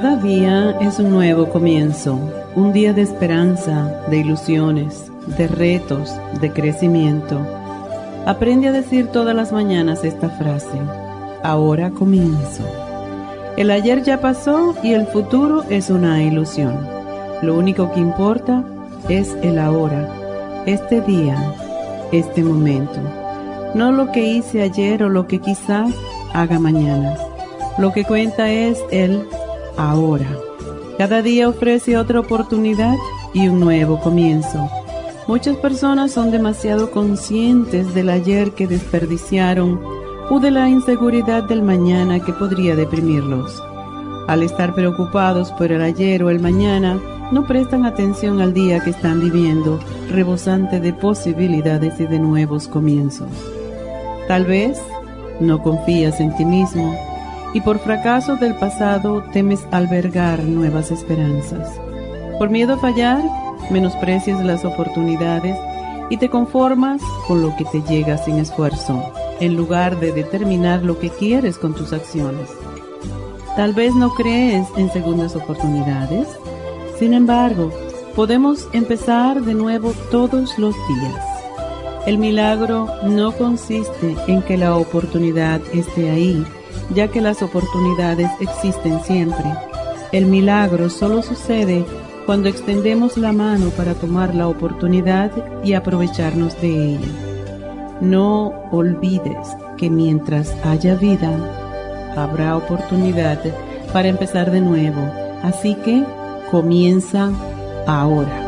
Cada día es un nuevo comienzo, un día de esperanza, de ilusiones, de retos, de crecimiento. Aprende a decir todas las mañanas esta frase, ahora comienzo. El ayer ya pasó y el futuro es una ilusión. Lo único que importa es el ahora, este día, este momento. No lo que hice ayer o lo que quizás haga mañana. Lo que cuenta es el ahora. Cada día ofrece otra oportunidad y un nuevo comienzo. Muchas personas son demasiado conscientes del ayer que desperdiciaron o de la inseguridad del mañana que podría deprimirlos. Al estar preocupados por el ayer o el mañana, no prestan atención al día que están viviendo, rebosante de posibilidades y de nuevos comienzos. Tal vez no confías en ti mismo y por fracaso del pasado temes albergar nuevas esperanzas. Por miedo a fallar, menosprecias las oportunidades y te conformas con lo que te llega sin esfuerzo, en lugar de determinar lo que quieres con tus acciones. Tal vez no crees en segundas oportunidades, sin embargo, podemos empezar de nuevo todos los días. El milagro no consiste en que la oportunidad esté ahí, ya que las oportunidades existen siempre. El milagro solo sucede cuando extendemos la mano para tomar la oportunidad y aprovecharnos de ella. No olvides que mientras haya vida, habrá oportunidad para empezar de nuevo. Así que comienza ahora.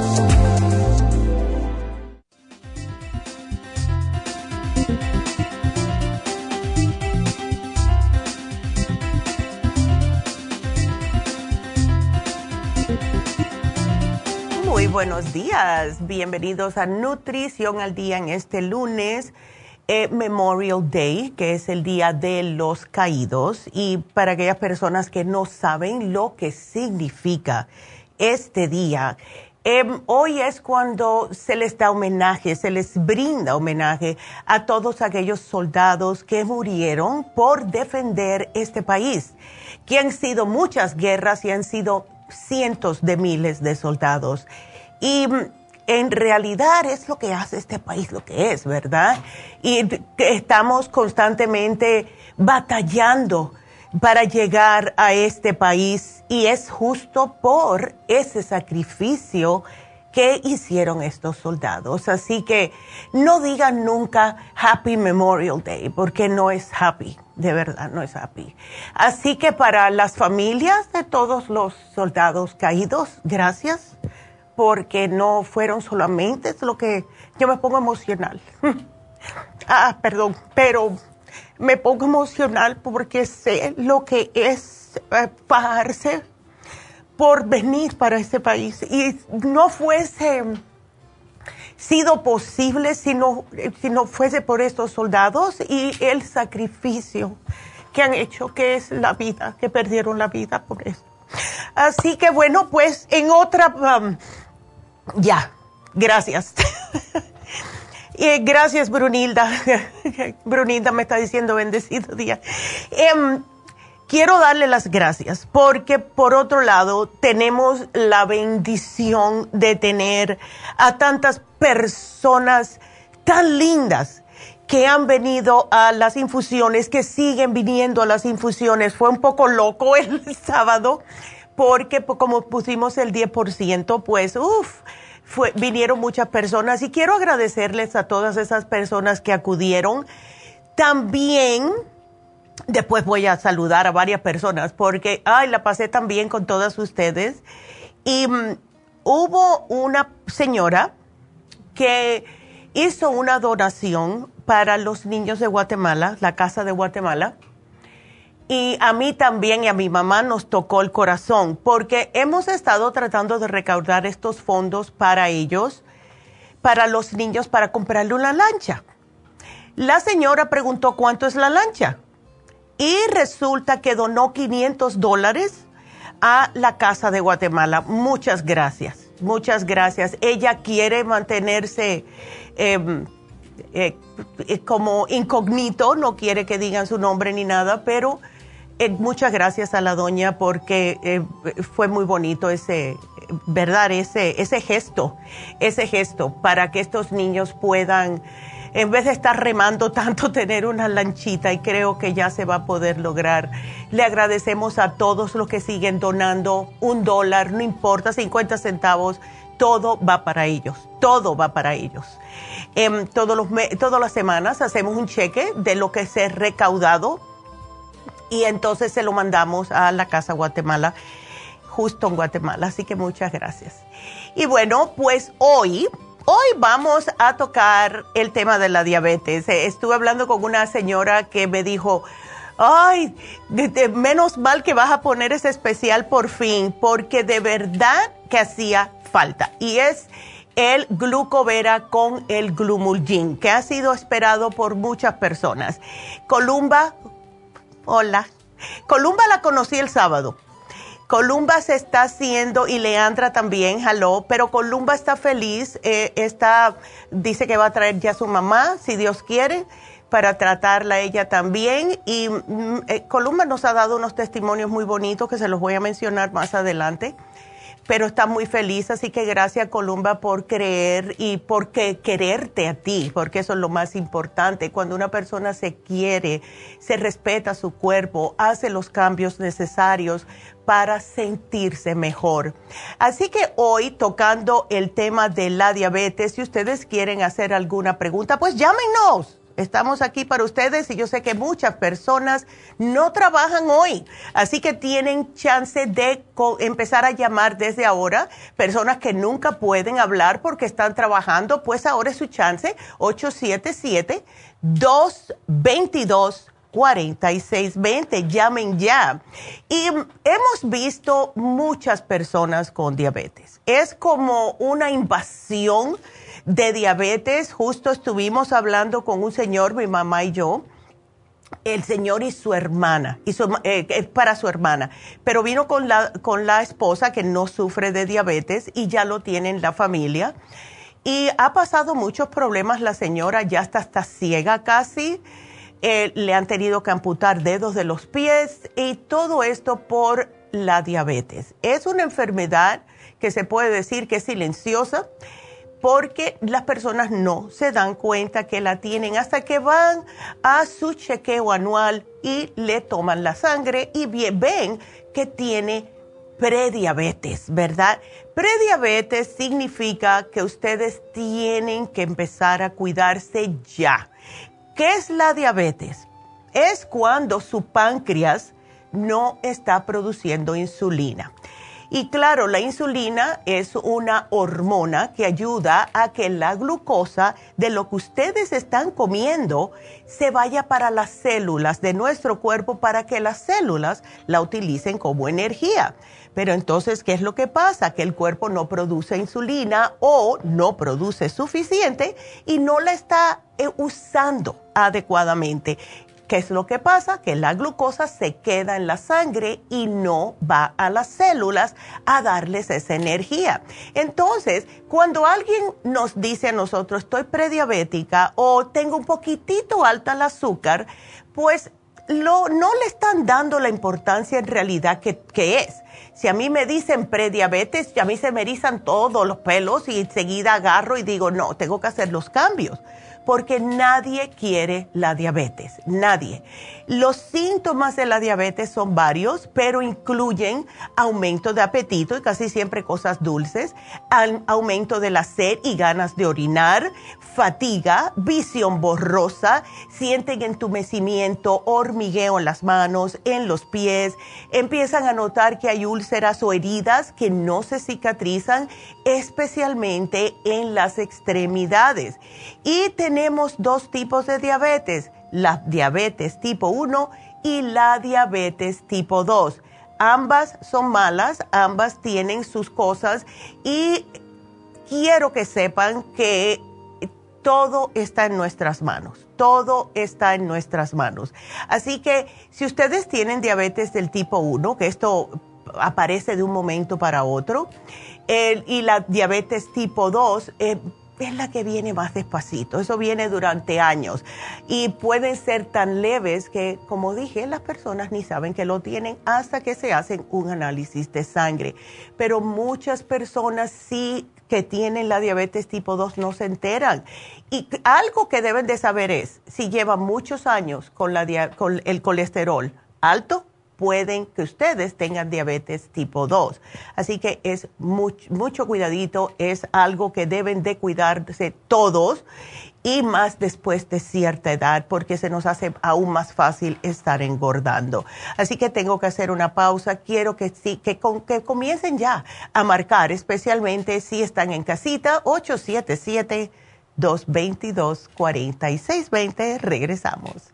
Buenos días. Bienvenidos a Nutrición al Día en este lunes, eh, Memorial Day, que es el Día de los Caídos. Y para aquellas personas que no saben lo que significa este día, em, hoy es cuando se les da homenaje, se les brinda homenaje a todos aquellos soldados que murieron por defender este país, que han sido muchas guerras y han sido cientos de miles de soldados. Y en realidad es lo que hace este país lo que es, ¿verdad? Y estamos constantemente batallando para llegar a este país y es justo por ese sacrificio qué hicieron estos soldados. Así que no digan nunca Happy Memorial Day, porque no es happy, de verdad, no es happy. Así que para las familias de todos los soldados caídos, gracias, porque no fueron solamente lo que yo me pongo emocional. ah, perdón, pero me pongo emocional porque sé lo que es eh, pagarse por venir para este país. Y no fuese sido posible si no, si no fuese por estos soldados y el sacrificio que han hecho, que es la vida, que perdieron la vida por eso. Así que bueno, pues en otra, um, ya, gracias. y gracias, Brunilda. Brunilda me está diciendo bendecido día. Em, quiero darle las gracias porque por otro lado tenemos la bendición de tener a tantas personas tan lindas que han venido a las infusiones, que siguen viniendo a las infusiones. Fue un poco loco el sábado porque como pusimos el 10%, pues uff, vinieron muchas personas y quiero agradecerles a todas esas personas que acudieron. También Después voy a saludar a varias personas porque, ay, la pasé también con todas ustedes. Y mm, hubo una señora que hizo una donación para los niños de Guatemala, la Casa de Guatemala. Y a mí también y a mi mamá nos tocó el corazón porque hemos estado tratando de recaudar estos fondos para ellos, para los niños, para comprarle una lancha. La señora preguntó cuánto es la lancha y resulta que donó 500 dólares a la Casa de Guatemala. Muchas gracias, muchas gracias. Ella quiere mantenerse em, eh, como incógnito, no quiere que digan su nombre ni nada, pero eh, muchas gracias a la doña porque fue muy bonito ese, ¿verdad? Ese, ese gesto, ese gesto para que estos niños puedan en vez de estar remando tanto, tener una lanchita y creo que ya se va a poder lograr. Le agradecemos a todos los que siguen donando un dólar, no importa, 50 centavos, todo va para ellos, todo va para ellos. Eh, todos los todas las semanas hacemos un cheque de lo que se ha recaudado y entonces se lo mandamos a la Casa Guatemala, justo en Guatemala. Así que muchas gracias. Y bueno, pues hoy Hoy vamos a tocar el tema de la diabetes. Eh, estuve hablando con una señora que me dijo, ay, menos mal que vas a poner ese especial por fin, porque de verdad que hacía falta. Y es el glucovera con el glumulgin, que ha sido esperado por muchas personas. Columba, hola. Columba la conocí el sábado Columba se está haciendo y Leandra también, jaló, pero Columba está feliz, eh, está, dice que va a traer ya a su mamá, si Dios quiere, para tratarla ella también. Y mm, eh, Columba nos ha dado unos testimonios muy bonitos que se los voy a mencionar más adelante pero está muy feliz, así que gracias Columba por creer y por quererte a ti, porque eso es lo más importante. Cuando una persona se quiere, se respeta su cuerpo, hace los cambios necesarios para sentirse mejor. Así que hoy, tocando el tema de la diabetes, si ustedes quieren hacer alguna pregunta, pues llámenos Estamos aquí para ustedes y yo sé que muchas personas no trabajan hoy, así que tienen chance de empezar a llamar desde ahora. Personas que nunca pueden hablar porque están trabajando, pues ahora es su chance, 877-222-4620. Llamen ya. Y hemos visto muchas personas con diabetes. Es como una invasión de diabetes. Justo estuvimos hablando con un señor, mi mamá y yo, el señor y su hermana, y eh, para su hermana, pero vino con la, con la esposa que no sufre de diabetes y ya lo tiene en la familia. Y ha pasado muchos problemas, la señora ya está, está ciega casi, eh, le han tenido que amputar dedos de los pies y todo esto por la diabetes. Es una enfermedad que se puede decir que es silenciosa porque las personas no se dan cuenta que la tienen hasta que van a su chequeo anual y le toman la sangre y ven que tiene prediabetes, ¿verdad? Prediabetes significa que ustedes tienen que empezar a cuidarse ya. ¿Qué es la diabetes? Es cuando su páncreas no está produciendo insulina. Y claro, la insulina es una hormona que ayuda a que la glucosa de lo que ustedes están comiendo se vaya para las células de nuestro cuerpo para que las células la utilicen como energía. Pero entonces, ¿qué es lo que pasa? Que el cuerpo no produce insulina o no produce suficiente y no la está eh, usando adecuadamente. ¿Qué es lo que pasa? Que la glucosa se queda en la sangre y no va a las células a darles esa energía. Entonces, cuando alguien nos dice a nosotros, estoy prediabética o tengo un poquitito alta el azúcar, pues no le están dando la importancia en realidad que, que es. Si a mí me dicen prediabetes, a mí se me erizan todos los pelos y enseguida agarro y digo, no, tengo que hacer los cambios porque nadie quiere la diabetes, nadie. Los síntomas de la diabetes son varios, pero incluyen aumento de apetito y casi siempre cosas dulces, aumento de la sed y ganas de orinar, fatiga, visión borrosa, sienten entumecimiento, hormigueo en las manos, en los pies, empiezan a notar que hay úlceras o heridas que no se cicatrizan, especialmente en las extremidades. Y tenemos dos tipos de diabetes, la diabetes tipo 1 y la diabetes tipo 2. Ambas son malas, ambas tienen sus cosas y quiero que sepan que todo está en nuestras manos, todo está en nuestras manos. Así que si ustedes tienen diabetes del tipo 1, que esto aparece de un momento para otro, y la diabetes tipo 2, eh, es la que viene más despacito. Eso viene durante años y pueden ser tan leves que, como dije, las personas ni saben que lo tienen hasta que se hacen un análisis de sangre. Pero muchas personas sí que tienen la diabetes tipo 2 no se enteran. Y algo que deben de saber es, si llevan muchos años con, la, con el colesterol alto, pueden que ustedes tengan diabetes tipo 2. Así que es mucho, mucho cuidadito, es algo que deben de cuidarse todos y más después de cierta edad porque se nos hace aún más fácil estar engordando. Así que tengo que hacer una pausa. Quiero que sí, que, que comiencen ya a marcar, especialmente si están en casita, 877-222-4620. Regresamos.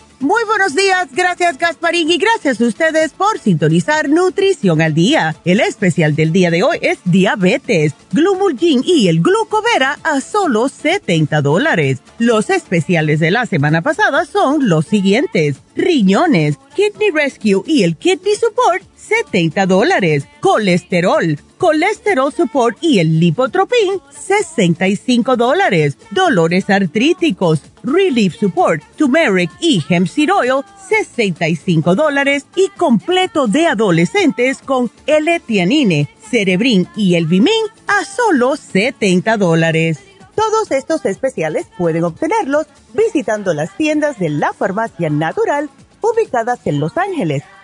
Muy buenos días, gracias Gasparín y gracias a ustedes por sintonizar Nutrición al Día. El especial del día de hoy es diabetes, Glumulgin y el glucovera a solo 70 dólares. Los especiales de la semana pasada son los siguientes. Riñones, Kidney Rescue y el Kidney Support, 70 dólares. Colesterol, Colesterol Support y el Lipotropin, 65 dólares. Dolores artríticos, Relief Support, Turmeric y Hemp Seed Oil, 65 dólares. Y completo de adolescentes con L-Tianine, Cerebrin y el Bimin a solo 70 dólares. Todos estos especiales pueden obtenerlos visitando las tiendas de la farmacia natural ubicadas en Los Ángeles,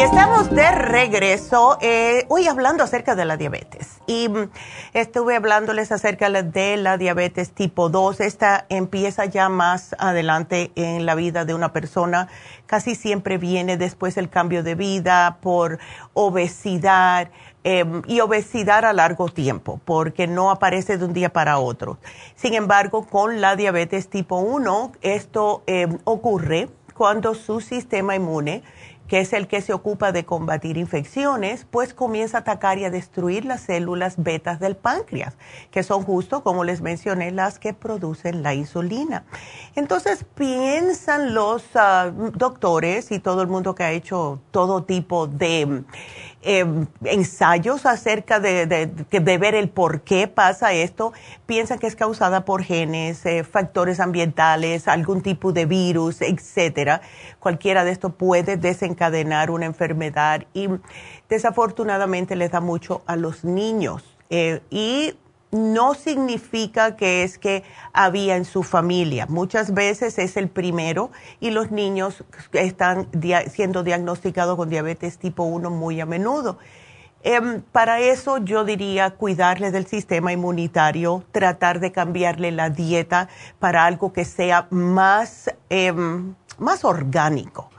Y estamos de regreso eh, hoy hablando acerca de la diabetes. Y mm, estuve hablándoles acerca de la diabetes tipo 2. Esta empieza ya más adelante en la vida de una persona. Casi siempre viene después del cambio de vida por obesidad Em, y obesidad a largo tiempo, porque no aparece de un día para otro. Sin embargo, con la diabetes tipo 1, esto em, ocurre cuando su sistema inmune que es el que se ocupa de combatir infecciones, pues comienza a atacar y a destruir las células betas del páncreas, que son justo, como les mencioné, las que producen la insulina. Entonces piensan los ah, doctores y todo el mundo que ha hecho todo tipo de eh, ensayos acerca de, de, ver el por qué pasa esto, piensan que es causada por genes, eh, factores ambientales, algún tipo de virus, etcétera. Cualquiera de esto puede desencadenar una enfermedad y desafortunadamente les da mucho a los niños. Eh, y no significa que es que había en su familia. Muchas veces es el primero y los niños están siendo diagnosticados con diabetes tipo 1 muy a menudo. Em, para eso yo diría cuidarle del sistema inmunitario, tratar de cambiarle la dieta para algo que sea más, em, más orgánico.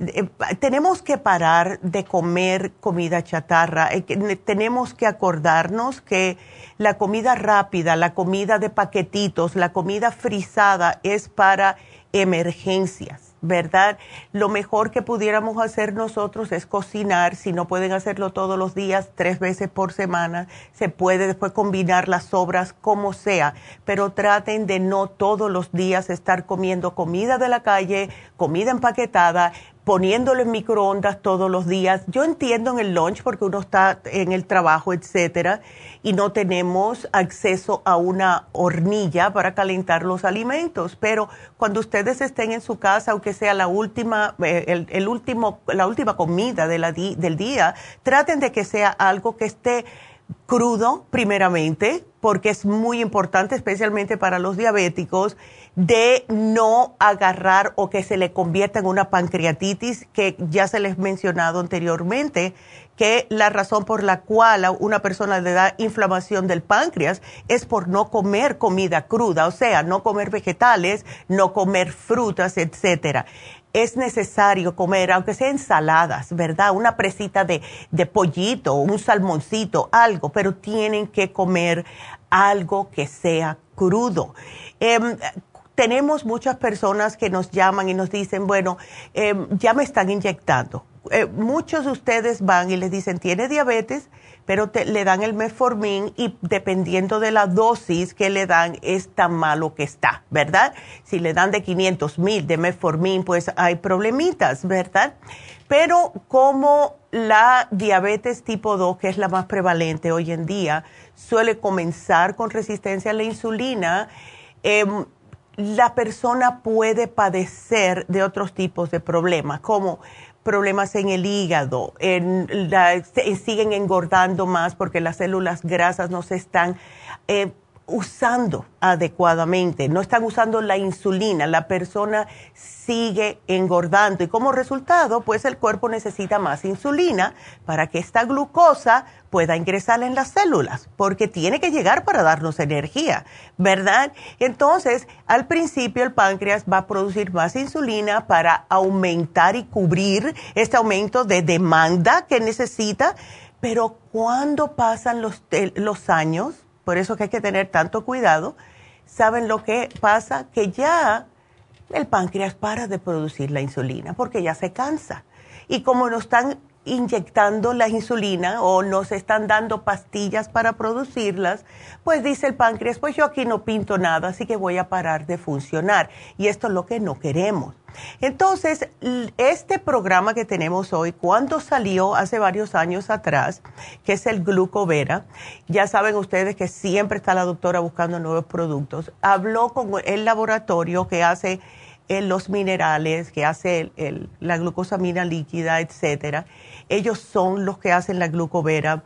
Eh, tenemos que parar de comer comida chatarra, eh, tenemos que acordarnos que la comida rápida, la comida de paquetitos, la comida frisada es para emergencias, ¿verdad? Lo mejor que pudiéramos hacer nosotros es cocinar, si no pueden hacerlo todos los días, tres veces por semana, se puede después combinar las sobras como sea, pero traten de no todos los días estar comiendo comida de la calle, comida empaquetada, poniéndolo en microondas todos los días. Yo entiendo en el lunch porque uno está en el trabajo, etcétera, y no tenemos acceso a una hornilla para calentar los alimentos, pero cuando ustedes estén en su casa, aunque sea la última, eh, el, último, la última comida de la del día, traten de que sea algo que esté crudo primeramente, porque es muy importante, especialmente para los diabéticos, de no agarrar o que se le convierta en una pancreatitis, que ya se les mencionado anteriormente, que la razón por la cual a una persona le da inflamación del páncreas es por no comer comida cruda, o sea, no comer vegetales, no comer frutas, etcétera es necesario comer, aunque sea ensaladas, ¿verdad? Una presita de, de, pollito, un salmoncito, algo, pero tienen que comer algo que sea crudo. Em, tenemos muchas personas que nos llaman y nos dicen, bueno, em, ya me están inyectando. Eh, muchos de ustedes van y les dicen, tiene diabetes, pero le dan el metformin y dependiendo de la dosis que le dan, es tan malo que está, ¿verdad? Si le dan de 500 mil de metformin, pues hay problemitas, ¿verdad? Pero como la diabetes tipo 2, que es la más prevalente hoy en día, suele comenzar con resistencia a la insulina, eh, la persona puede padecer de otros tipos de problemas, como problemas en el hígado, en siguen engordando más porque las células grasas no se están eh, usando adecuadamente, no están usando la insulina, la persona sigue engordando. Y como resultado, pues el cuerpo necesita más insulina para que esta glucosa pueda ingresar en las células, porque tiene que llegar para darnos energía, ¿verdad? Entonces, al principio el páncreas va a producir más insulina para aumentar y cubrir este aumento de demanda que necesita, pero cuando pasan los, los años, por eso que hay que tener tanto cuidado, ¿saben lo que pasa? Que ya el páncreas para de producir la insulina porque ya se cansa. Y como no están inyectando la insulina o nos están dando pastillas para producirlas, pues dice el páncreas, pues yo aquí no pinto nada, así que voy a parar de funcionar. Y esto es lo que no queremos. Entonces, este programa que tenemos hoy, cuando salió hace varios años atrás, que es el Glucovera, ya saben ustedes que siempre está la doctora buscando nuevos productos, habló con el laboratorio que hace eh, los minerales, que hace la glucosamina líquida, etcétera ellos son los que hacen la glucovera.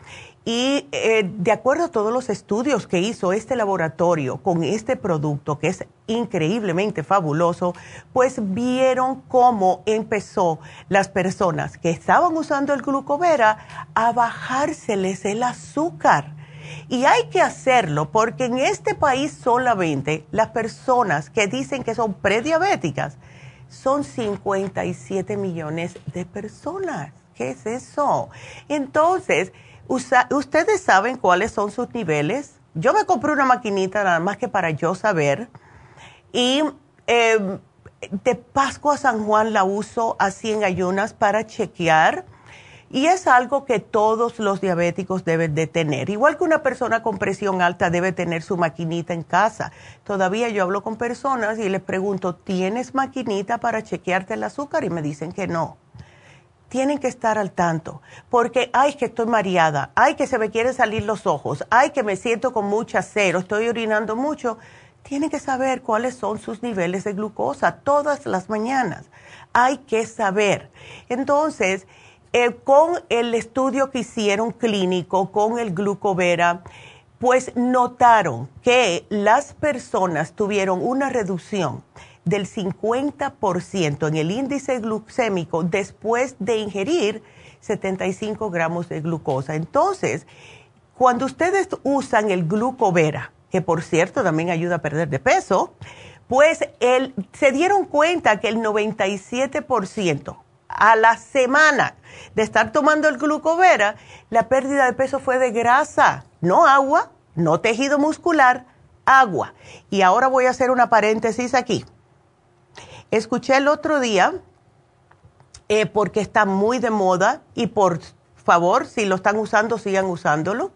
Y eh, de acuerdo a todos los estudios que hizo este laboratorio con este producto, que es increíblemente fabuloso, pues vieron cómo empezó las personas que estaban usando el glucovera a bajárseles el azúcar. Y hay que hacerlo porque en este país solamente las personas que dicen que son prediabéticas son 57 millones de personas. ¿Qué es eso? Entonces, ¿ustedes saben cuáles son sus niveles? Yo me compré una maquinita nada más que para yo saber. Y em, de Pascua a San Juan la uso así en ayunas para chequear. Y es algo que todos los diabéticos deben de tener. Igual que una persona con presión alta debe tener su maquinita en casa. Todavía yo hablo con personas y les pregunto, ¿tienes maquinita para chequearte el azúcar? Y me dicen que no tienen que estar al tanto, porque, ay, que estoy mareada, ay, que se me quieren salir los ojos, ay, que me siento con mucha cero, estoy orinando mucho. Tienen que saber cuáles son sus niveles de glucosa todas las mañanas. Hay que saber. Entonces, eh, con el estudio que hicieron clínico con el glucovera, pues notaron que las personas tuvieron una reducción del 50% en el índice glucémico después de ingerir 75 gramos de glucosa. Entonces, cuando ustedes usan el glucovera, que por cierto también ayuda a perder de peso, pues el, se dieron cuenta que el 97% a la semana de estar tomando el glucovera, la pérdida de peso fue de grasa, no agua, no tejido muscular, agua. Y ahora voy a hacer una paréntesis aquí. Escuché el otro día, eh, porque está muy de moda y por favor, si lo están usando, sigan usándolo,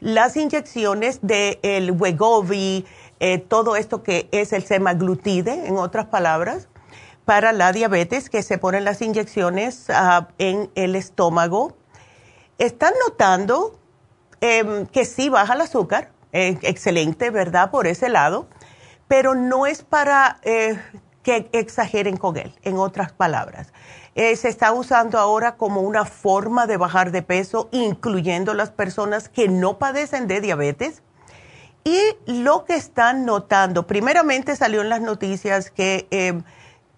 las inyecciones del el Wegovy, eh, todo esto que es el semaglutide, en otras palabras, para la diabetes, que se ponen las inyecciones ah, en el estómago. Están notando em, que sí baja el azúcar, eh, excelente, ¿verdad? Por ese lado, pero no es para que exageren con él, en otras palabras. Eh, se está usando ahora como una forma de bajar de peso, incluyendo las personas que no padecen de diabetes. Y lo que están notando, primeramente salió en las noticias que eh,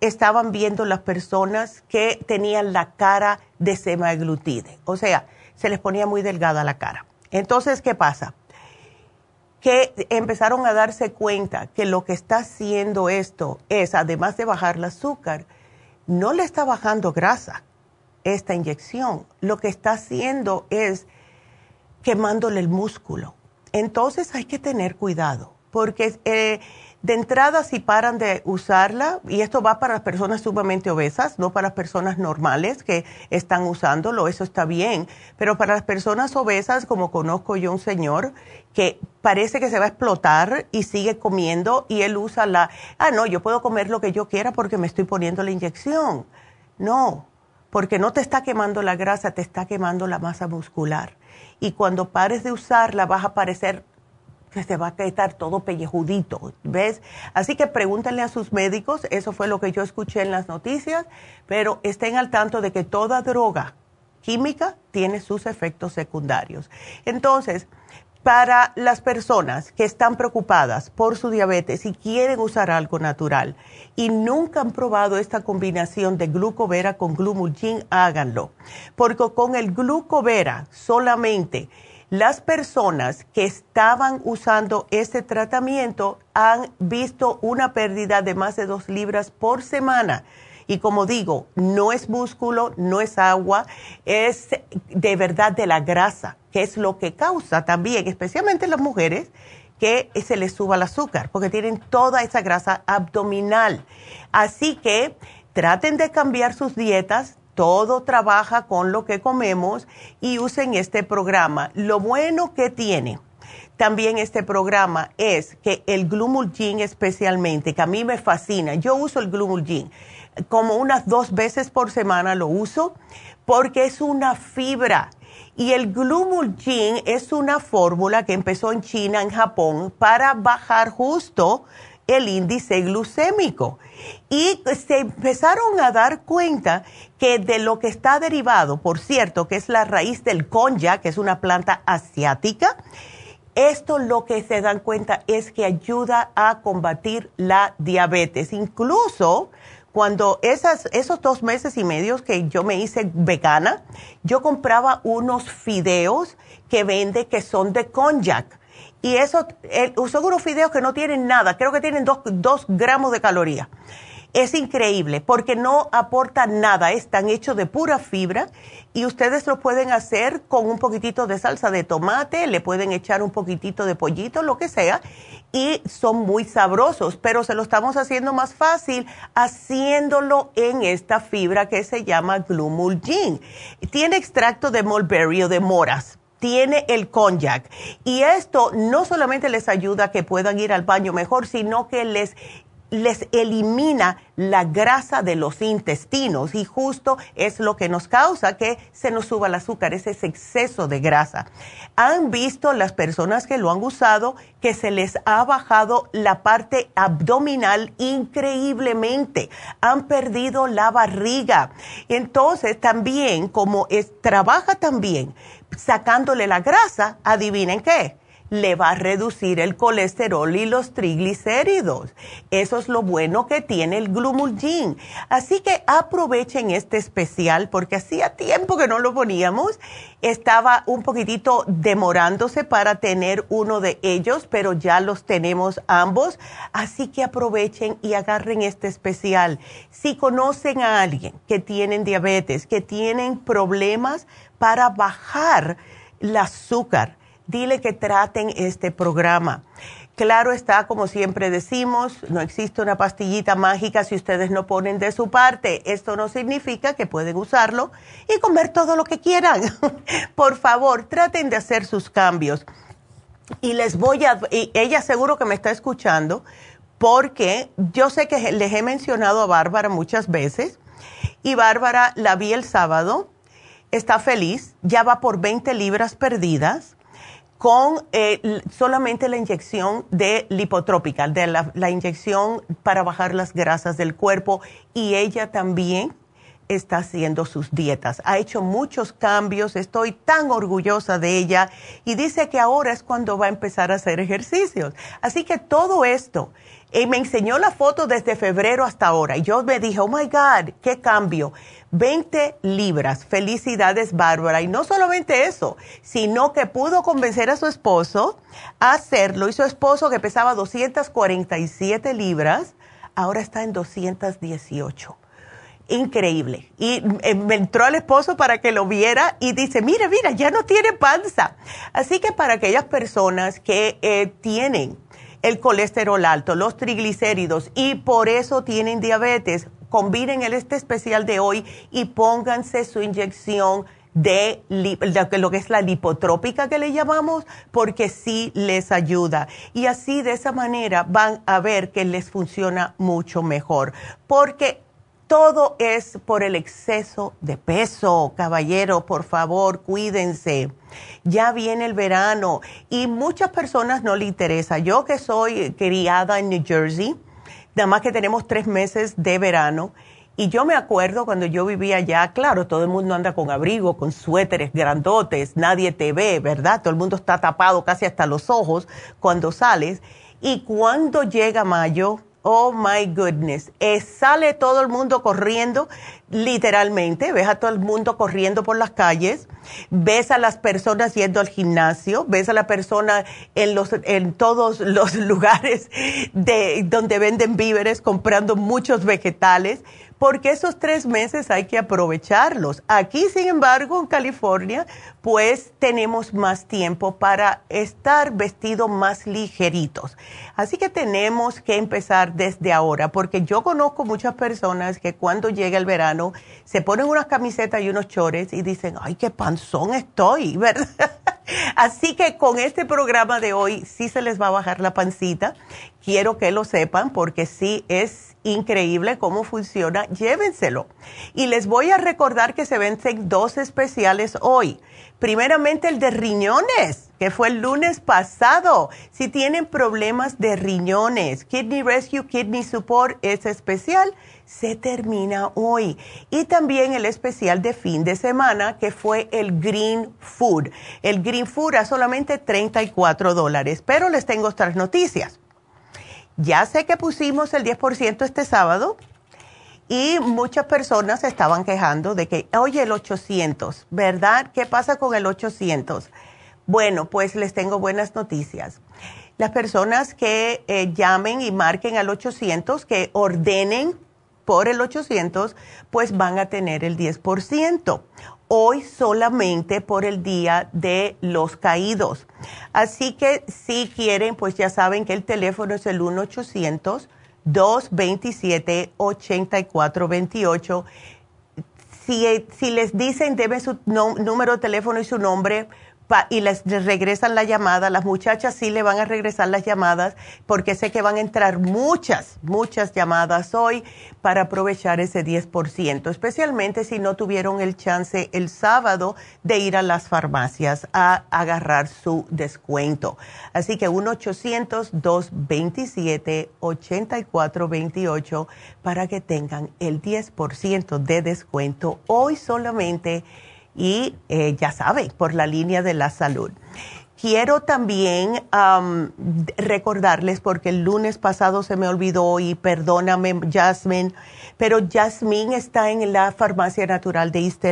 estaban viendo las personas que tenían la cara de semaglutide, o sea, se les ponía muy delgada la cara. Entonces, ¿qué pasa? Que empezaron a darse cuenta que lo que está haciendo esto es, además de bajar el azúcar, no le está bajando grasa esta inyección. Lo que está haciendo es quemándole el músculo. Entonces hay que tener cuidado, porque eh, de entrada, si paran de usarla, y esto va para las personas sumamente obesas, no para las personas normales que están usándolo, eso está bien, pero para las personas obesas, como conozco yo un señor que parece que se va a explotar y sigue comiendo y él usa la, ah, no, yo puedo comer lo que yo quiera porque me estoy poniendo la inyección. No, porque no te está quemando la grasa, te está quemando la masa muscular. Y cuando pares de usarla vas a parecer se va a quedar todo pellejudito, ¿ves? Así que pregúntenle a sus médicos, eso fue lo que yo escuché en las noticias, pero estén al tanto de que toda droga química tiene sus efectos secundarios. Entonces, para las personas que están preocupadas por su diabetes y quieren usar algo natural y nunca han probado esta combinación de glucovera con glumulgin, háganlo. Porque con el glucovera solamente las personas que estaban usando este tratamiento han visto una pérdida de más de dos libras por semana. Y como digo, no es músculo, no es agua, es de verdad de la grasa, que es lo que causa también, especialmente en las mujeres, que se les suba el azúcar, porque tienen toda esa grasa abdominal. Así que traten de cambiar sus dietas, todo trabaja con lo que comemos y usen este programa. Lo bueno que tiene también este programa es que el Glumulgin especialmente, que a mí me fascina, yo uso el Glumulgin como unas dos veces por semana lo uso porque es una fibra. Y el Glumulgin es una fórmula que empezó en China, en Japón, para bajar justo el índice glucémico. Y se empezaron a dar cuenta que de lo que está derivado, por cierto, que es la raíz del konja, que es una planta asiática, esto lo que se dan cuenta es que ayuda a combatir la diabetes. Incluso cuando esos dos meses y medio que yo me hice vegana, yo compraba unos fideos que vende que son de konjac. Y eso, son unos fideos que no tienen nada, creo que tienen dos, dos gramos de caloría. Es increíble porque no aporta nada, están hechos de pura fibra y ustedes lo pueden hacer con un poquitito de salsa de tomate, le pueden echar un poquitito de pollito, lo que sea, y son muy sabrosos, pero se lo estamos haciendo más fácil haciéndolo en esta fibra que se llama Glumulgin. Tiene extracto de mulberry o de moras tiene el konjac. Y esto no solamente les ayuda a que puedan ir al baño mejor, sino que les les elimina la grasa de los intestinos y justo es lo que nos causa que se nos suba el azúcar, ese exceso de grasa. Han visto las personas que lo han usado que se les ha bajado la parte abdominal increíblemente, han perdido la barriga. Entonces también como es, trabaja también sacándole la grasa, adivinen qué le va a reducir el colesterol y los triglicéridos. Eso es lo bueno que tiene el Glumulgin. Así que aprovechen este especial porque hacía tiempo que no lo poníamos. Estaba un poquitito demorándose para tener uno de ellos, pero ya los tenemos ambos. Así que aprovechen y agarren este especial. Si conocen a alguien que tienen diabetes, que tienen problemas para bajar el azúcar, dile que traten este programa. Claro está, como siempre decimos, no existe una pastillita mágica si ustedes no ponen de su parte. Esto no significa que pueden usarlo y comer todo lo que quieran. Por favor, traten de hacer sus cambios. Y les voy a, ella seguro que me está escuchando, porque yo sé que les he mencionado a Bárbara muchas veces, y Bárbara la vi el sábado, está feliz, ya va por 20 libras perdidas con eh, solamente la inyección de lipotrópica, de la, inyección para bajar las grasas del cuerpo y ella también está haciendo sus dietas. Ha hecho muchos cambios, estoy tan orgullosa de ella y dice que ahora es cuando va a empezar a hacer ejercicios. Así que todo esto, y me enseñó la foto desde febrero hasta ahora y yo me dije, oh my God, qué cambio. 20 libras. Felicidades, Bárbara. Y no solamente eso, sino que pudo convencer a su esposo a hacerlo. Y su esposo, que pesaba 247 libras, ahora está en 218. Increíble. Y eh, me entró al esposo para que lo viera y dice, mira, mira, ya no tiene panza. Así que para aquellas personas que eh, tienen el colesterol alto, los triglicéridos y por eso tienen diabetes, combinen el este especial de hoy y pónganse su inyección de, lo que es la lipotrópica que le llamamos, porque sí les ayuda. Y así de esa manera van a ver que les funciona mucho mejor, porque todo es por el exceso de peso, caballero, por favor, cuídense. Ya viene el verano y muchas personas no le interesa. Yo que soy criada en New Jersey, nada más que tenemos tres meses de verano Y yo me acuerdo cuando yo vivía allá, claro, todo el mundo anda con abrigo, con suéteres grandotes, nadie te ve, ¿verdad? Todo el mundo está tapado casi hasta los ojos cuando sales. Y cuando llega mayo, oh my goodness, eh, sale todo el mundo corriendo, literalmente, ves a todo el mundo corriendo por las calles, ves a las personas yendo al gimnasio, ves a la persona en, los, en todos los lugares de, donde venden víveres comprando muchos vegetales porque esos tres meses hay que aprovecharlos. Aquí, sin embargo, en California, pues tenemos más tiempo para estar vestidos más ligeritos. Así que tenemos que empezar desde ahora, porque yo conozco muchas personas que cuando llega el verano se ponen unas camisetas y unos chores y dicen, ay, qué panzón estoy, ¿verdad? Así que con este programa de hoy sí se les va a bajar la pancita. Quiero que lo sepan porque sí es increíble cómo funciona, llévenselo. Y les voy a recordar que se vencen dos especiales hoy. Primeramente el de riñones, que fue el lunes pasado. Si tienen problemas de riñones, Kidney Rescue, Kidney Support es especial, se termina hoy. Y también el especial de fin de semana, que fue el Green Food. El Green Food a solamente 34 dólares. Pero les tengo otras noticias. Ya sé que pusimos el 10% este sábado y muchas personas estaban quejando de que, oye, el 800, ¿verdad? ¿Qué pasa con el 800? Bueno, pues les tengo buenas noticias. Las personas que eh, llamen y marquen al 800, que ordenen por el 800, pues van a tener el 10% hoy solamente por el Día de los Caídos. Así que si quieren, pues ya saben que el teléfono es el 1-800-227-8428. Si, si les dicen, deben su número de teléfono y su nombre y les regresan la llamada. Las muchachas sí le van a regresar las llamadas porque sé que van a entrar muchas, muchas llamadas hoy para aprovechar ese 10%, especialmente si no tuvieron el chance el sábado de ir a las farmacias a agarrar su descuento. Así que 1-800-227-8428 para que tengan el 10% de descuento hoy solamente y eh, ya sabe, por la línea de la salud. Quiero también recordarles, porque el lunes pasado se me olvidó y perdóname, Jasmine, pero Jasmine está en la Farmacia Natural de East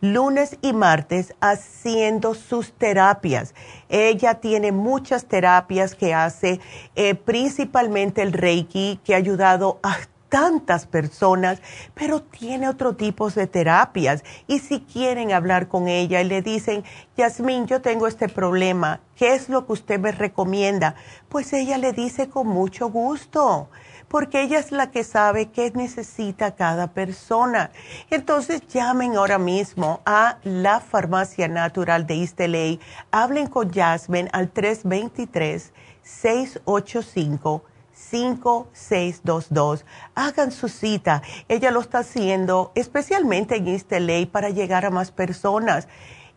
lunes y martes haciendo sus terapias. Ella tiene muchas terapias que hace, eh, principalmente el Reiki, que ha ayudado a tantas personas, pero tiene otro tipo de terapias. Y si quieren hablar con ella y le dicen, Yasmín, yo tengo este problema, ¿qué es lo que usted me recomienda? Pues ella le dice con mucho gusto, porque ella es la que sabe qué necesita cada persona. Entonces llamen ahora mismo a la Farmacia Natural de East Hablen con Jasmine al 323 685 5622. Hagan su cita. Ella lo está haciendo especialmente en este ley para llegar a más personas.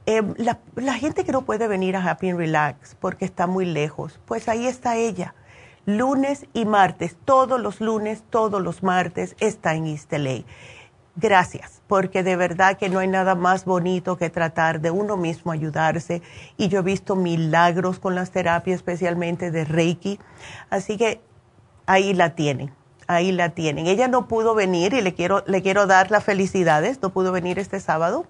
Em, la, gente que no puede venir a Happy and Relax porque está muy lejos, pues ahí está ella. Lunes y martes, todos los lunes, todos los martes está en East Gracias, porque de verdad que no hay nada más bonito que tratar de uno mismo ayudarse. Y yo he visto milagros con las terapias, especialmente de Reiki. Así que ahí la tienen, ahí la tienen. Ella no pudo venir y le quiero, le quiero dar las felicidades, no pudo venir este sábado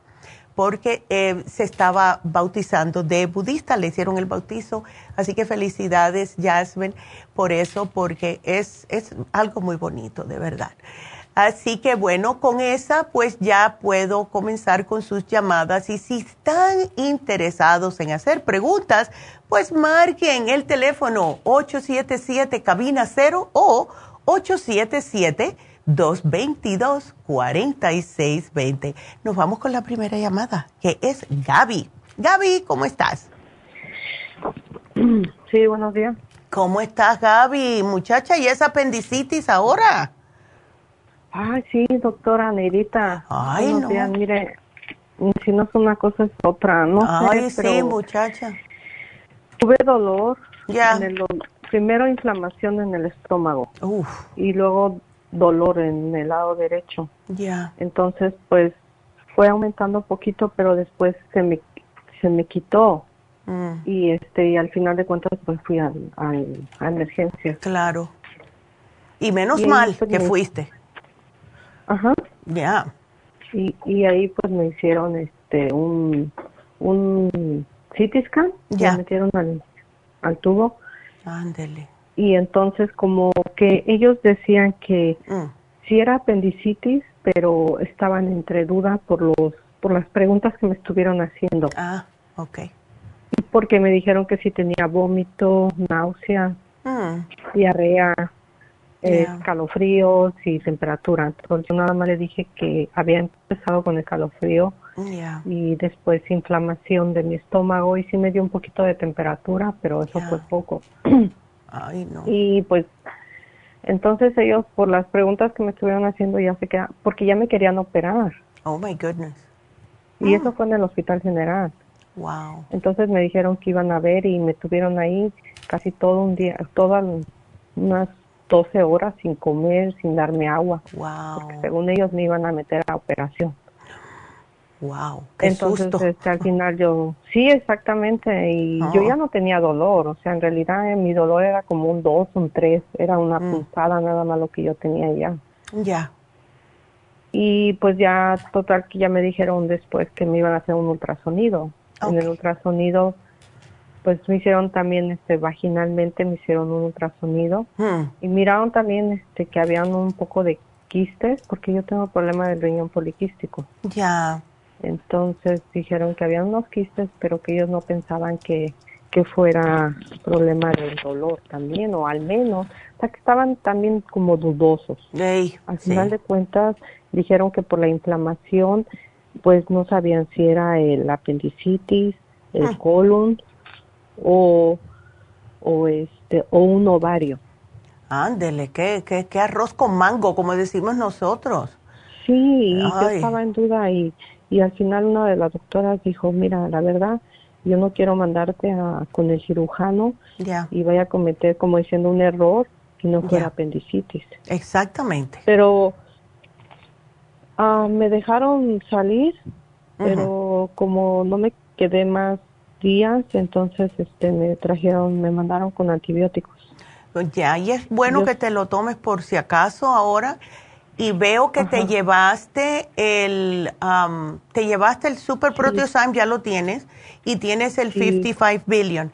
porque eh, se estaba bautizando de budista, le hicieron el bautizo, así que felicidades Jasmine por eso, porque es, es algo muy bonito, de verdad. Así que bueno, con esa pues ya puedo comenzar con sus llamadas y si están interesados en hacer preguntas, pues marquen el teléfono 877 cabina 0 o 877 222-4620. Nos vamos con la primera llamada, que es Gaby. Gaby, ¿cómo estás? Sí, buenos días. ¿Cómo estás, Gaby? Muchacha, ¿y esa apendicitis ahora? Ay, sí, doctora Neidita. Ay, no. mire, si no es una cosa es otra, no Ay, sí, muchacha. Tuve dolor. Ya. primero inflamación en el estómago. Uf. Y luego dolor en el lado derecho. Ya. Entonces, pues fue aumentando un poquito, pero después se me, se me quitó. Mm, Y este y al final de cuentas, pues fui al, al- a emergencias. claro. Y menos Y mal que- fuiste. Ajá. Ya. Y, y ahí pues me hicieron este un, un CT scan. Ya. Me metieron al, al tubo. Ándele. Y entonces como que ellos decían que Mm, sí era apendicitis, pero estaban entre duda por los por las preguntas que me estuvieron haciendo. Ah, ok. Porque me dijeron que sí tenía vómito, náusea, Mm, diarrea, escalofríos y temperatura. Entonces yo nada más le dije que había empezado con escalofrío ya. y después inflamación de mi estómago y sí me dio un poquito de temperatura, pero eso fue poco. Ay, no. Y pues entonces ellos por las preguntas que me estuvieron haciendo ya se quedan, porque ya me querían operar Oh, my goodness. y eso fue en el Hospital General. Wow. Entonces me dijeron que iban a ver y me tuvieron ahí casi todo un día, todas unas 12 horas sin comer, sin darme agua, porque Wow. según ellos me iban a meter a operación. Wow. Qué Entonces, susto. este, al final yo, sí, exactamente, y yo Oh. ya no tenía dolor, o sea, en realidad eh, mi dolor era como un 2, un 3, era una Mm. punzada nada más lo que yo tenía ya. Ya. Y pues ya, total, que ya me dijeron después que me iban a hacer un ultrasonido. En el ultrasonido, pues me hicieron también, este, vaginalmente me hicieron un ultrasonido Mm, y miraron también, este, que habían un poco de quistes, porque yo tengo problema del riñón poliquístico. Ya. Entonces dijeron que había unos quistes, pero que ellos no pensaban que, que fuera problema del dolor también, o al menos, o sea, que estaban también como dudosos. Ey, Al sí. final de cuentas dijeron que por la inflamación, pues no sabían si era el apendicitis, el Ah. colon o, o este o un ovario. Ándele, qué, qué, qué arroz con mango, como decimos nosotros. Sí, y yo Ay. estaba en duda y, y al final una de las doctoras dijo, mira, la verdad, yo no quiero mandarte a, con el cirujano y vaya a cometer como diciendo un error y no fuera apendicitis. Exactamente. Pero ah, me dejaron salir, pero como no me quedé más días, entonces este me trajeron, me mandaron con antibióticos. Pues Ya, y es bueno Yo- que te lo tomes por si acaso ahora. Y veo que te llevaste el, am, te llevaste el Super ya lo tienes, y tienes el Sí. 55 Billion.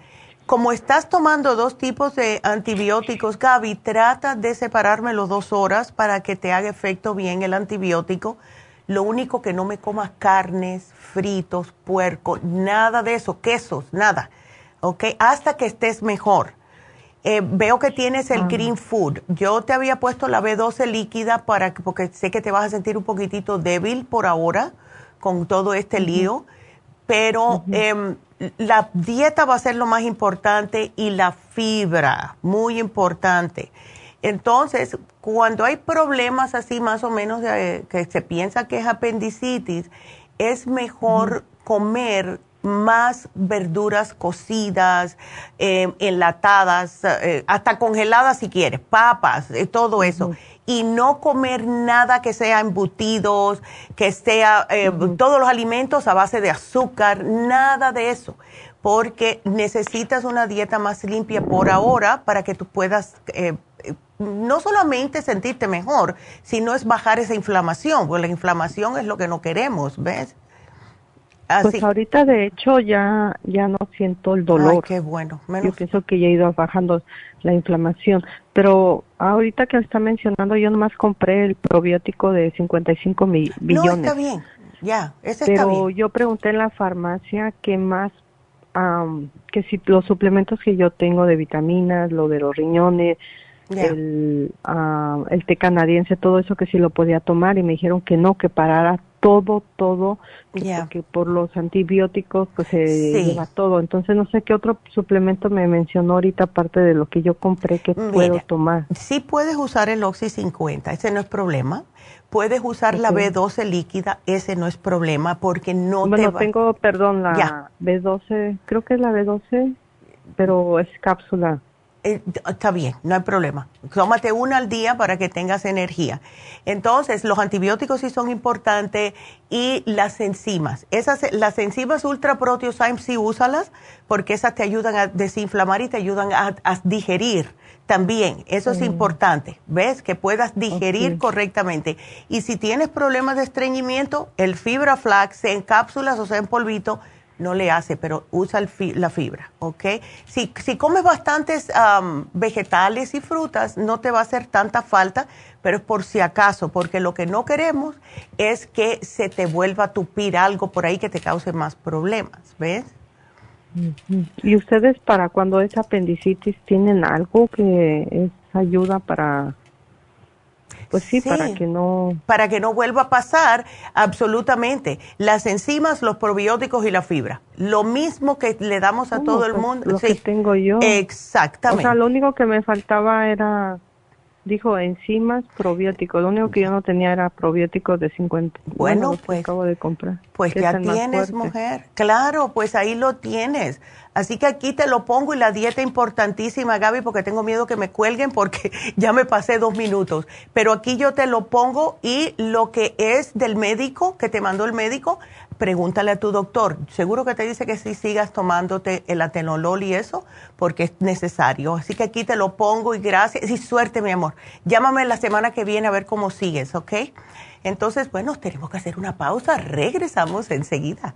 Como estás tomando dos tipos de antibióticos, Gaby, trata de separármelo dos horas para que te haga efecto bien el antibiótico. Lo único que no me comas carnes, fritos, puerco, nada de eso, quesos, nada. ¿Ok? Hasta que estés mejor. Eh, veo que tienes el Green Food. Yo te había puesto la B12 líquida para que- porque sé que te vas a sentir un poquitito débil por ahora con todo este lío, pero em, la dieta va a ser lo más importante y la fibra, muy importante. Entonces, cuando hay problemas así más o menos de- que se piensa que es apendicitis, es mejor comer más verduras cocidas, eh, enlatadas, eh, hasta congeladas si quieres, papas, eh, todo eso. Y no comer nada que sea embutidos, que sea eh, todos los alimentos a base de azúcar, nada de eso. Porque necesitas una dieta más limpia por ahora para que tú puedas no solamente sentirte mejor, sino es bajar esa inflamación, porque la inflamación es lo que no queremos, ¿ves? Así. Pues ahorita de hecho ya ya no siento el dolor. Ay, qué bueno. Yo Menos, pienso que ya ha ido bajando la inflamación. Pero ahorita que está mencionando, yo nomás compré el probiótico de 55 mi- no, billones. está bien. Ya, ese está Pero bien. yo pregunté en la farmacia qué más, am, que si los suplementos que yo tengo de vitaminas, lo de los riñones, El, ah, el té canadiense, todo eso que sí lo podía tomar y me dijeron que no, que parara todo, todo, porque por los antibióticos pues se Sí. lleva todo. Entonces no sé qué otro suplemento me mencionó ahorita aparte de lo que yo compré que puedo tomar. Sí puedes usar el Oxy 50, ese no es problema. Puedes usar la Ok. B12 líquida, ese no es problema porque no te bueno, va. tengo, perdón, la Ya. B12, creo que es la B12, pero es cápsula. Eh, está bien, no hay problema. Tómate una al día para que tengas energía. Entonces, los antibióticos sí son importantes y las enzimas. Esas, las enzimas Ultra Proteosymes sí úsalas porque esas te ayudan a desinflamar y te ayudan a, digerir también. Eso es mm. importante, ¿ves? Que puedas digerir correctamente. Y si tienes problemas de estreñimiento, el fibra flax, en cápsulas o sea en polvito, no le hace, pero usa la fibra, ¿ok? Si, si comes bastantes vegetales y frutas, no te va a hacer tanta falta, pero es por si acaso, porque lo que no queremos es que se te vuelva a tupir algo por ahí que te cause más problemas, ¿ves? ¿Y ustedes para cuando es apendicitis tienen algo que es ayuda para pues sí, para que no... Para que no vuelva a pasar, absolutamente. Las enzimas, los probióticos y la fibra. Lo mismo que le damos a todo el pues, mundo. Lo que tengo yo. Exactamente. O sea, lo único que me faltaba era dijo enzimas, probióticos. Lo único que yo no tenía era probióticos de 50. Bueno, pues. Acabo de comprar. Pues ya tienes, mujer. Claro, pues ahí lo tienes. Así que aquí te lo pongo y la dieta importantísima, Gaby, porque tengo miedo que me cuelguen porque ya me pasé dos minutos. Pero aquí yo te lo pongo y lo que es del médico, que te mandó el médico, pregúntale a tu doctor. Seguro que te dice que si sigas tomándote el atenolol y eso, porque es necesario. Así que aquí te lo pongo y gracias. Y suerte, mi amor. Llámame la semana que viene a ver cómo sigues, ¿ok? Entonces, bueno, tenemos que hacer una pausa. Regresamos enseguida.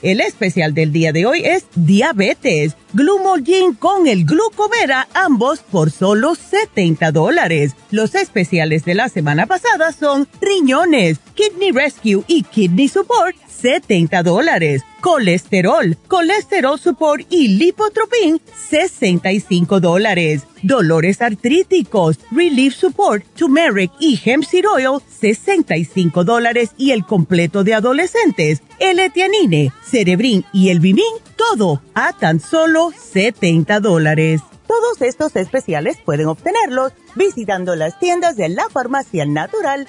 El especial del día de hoy es diabetes, Glumolgin con el glucovera, ambos por solo 70 dólares. Los especiales de la semana pasada son riñones, kidney rescue y kidney support 70 dólares. Colesterol, colesterol support y lipotropin, 65 dólares. Dolores artríticos, relief support, turmeric y hemp seed oil, 65 dólares. Y el completo de adolescentes, el etianine, cerebrin y el bimin, todo a tan solo 70 dólares. Todos estos especiales pueden obtenerlos visitando las tiendas de la farmacia natural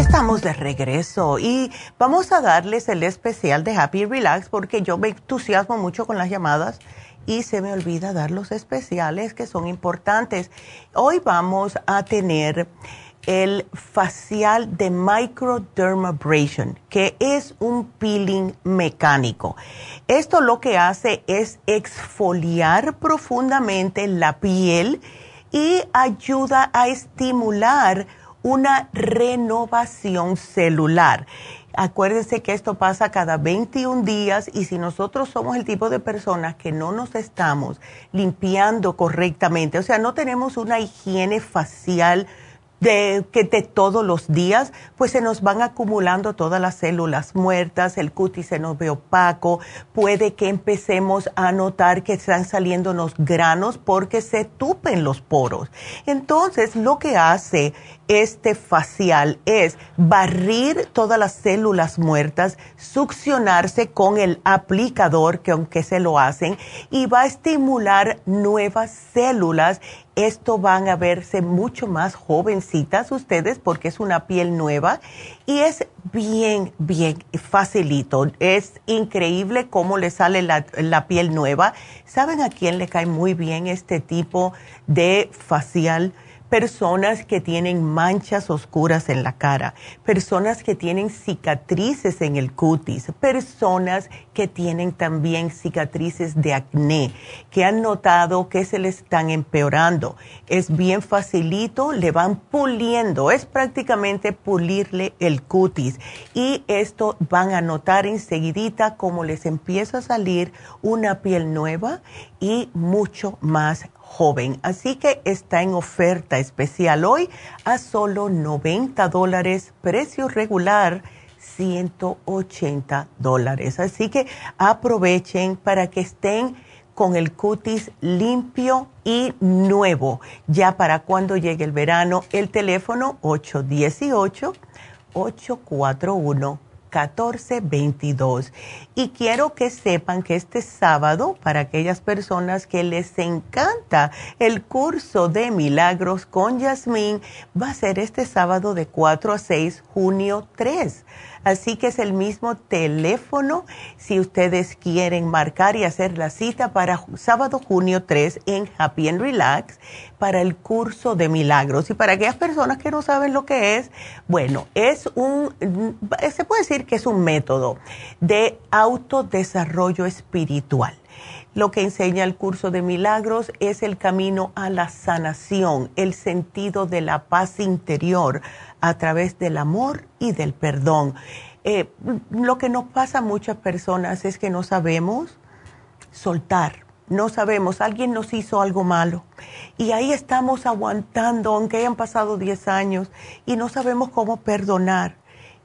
Estamos de regreso y vamos a darles el especial de Happy Relax porque yo me entusiasmo mucho con las llamadas y se me olvida dar los especiales que son importantes. Hoy vamos a tener el facial de microdermabrasion, que es un peeling mecánico. Esto lo que hace es exfoliar profundamente la piel y ayuda a estimular una renovación celular. Acuérdense que esto pasa cada 21 días y si nosotros somos el tipo de personas que no nos estamos limpiando correctamente, o sea, no tenemos una higiene facial de que de todos los días, pues se nos van acumulando todas las células muertas, el cutis se nos ve opaco, puede que empecemos a notar que están saliendo los granos porque se tupen los poros. Entonces, lo que hace este facial es barrir todas las células muertas, succionarse con el aplicador que aunque se lo hacen y va a estimular nuevas células esto van a verse mucho más jovencitas ustedes porque es una piel nueva y es bien, bien facilito. Es increíble cómo le sale la, la piel nueva. ¿Saben a quién le cae muy bien este tipo de facial? Personas que tienen manchas oscuras en la cara, personas que tienen cicatrices en el cutis, personas que tienen también cicatrices de acné, que han notado que se les están empeorando. Es bien facilito, le van puliendo, es prácticamente pulirle el cutis y esto van a notar enseguidita como les empieza a salir una piel nueva y mucho más joven. Así que está en oferta especial hoy a solo 90 dólares, precio regular 180 dólares. Así que aprovechen para que estén con el cutis limpio y nuevo. Ya para cuando llegue el verano, el teléfono 818 841 1422. Y quiero que sepan que este sábado, para aquellas personas que les encanta el curso de milagros con Yasmín, va a ser este sábado de 4 a 6, junio 3. Así que es el mismo teléfono si ustedes quieren marcar y hacer la cita para sábado junio 3 en Happy and Relax para el curso de milagros. Y para aquellas personas que no saben lo que es, bueno, es un, se puede decir que es un método de autodesarrollo espiritual. Lo que enseña el curso de milagros es el camino a la sanación, el sentido de la paz interior a través del amor y del perdón. Eh, lo que nos pasa a muchas personas es que no sabemos soltar, no sabemos, alguien nos hizo algo malo y ahí estamos aguantando, aunque hayan pasado 10 años, y no sabemos cómo perdonar.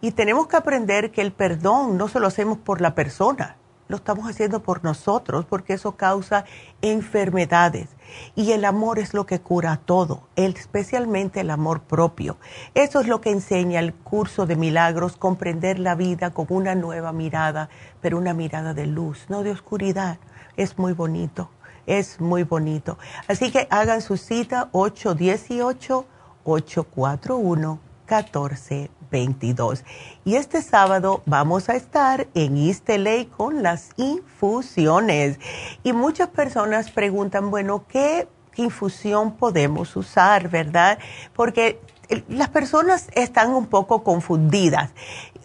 Y tenemos que aprender que el perdón no se lo hacemos por la persona, lo estamos haciendo por nosotros, porque eso causa enfermedades. Y el amor es lo que cura todo, especialmente el amor propio. Eso es lo que enseña el curso de milagros, comprender la vida con una nueva mirada, pero una mirada de luz, no de oscuridad. Es muy bonito, es muy bonito. Así que hagan su cita 818-841-14 22. Y este sábado vamos a estar en East LA con las infusiones. Y muchas personas preguntan, bueno, ¿qué infusión podemos usar, verdad? Porque las personas están un poco confundidas.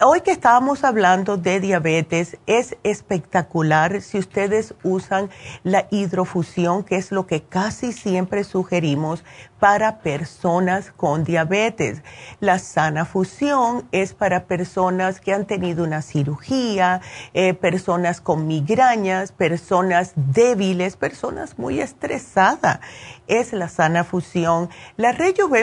Hoy que estábamos hablando de diabetes, es espectacular si ustedes usan la hidrofusión, que es lo que casi siempre sugerimos para personas con diabetes. La sana fusión es para personas que han tenido una cirugía, eh, personas con migrañas, personas débiles, personas muy estresadas. Es la sana fusión. La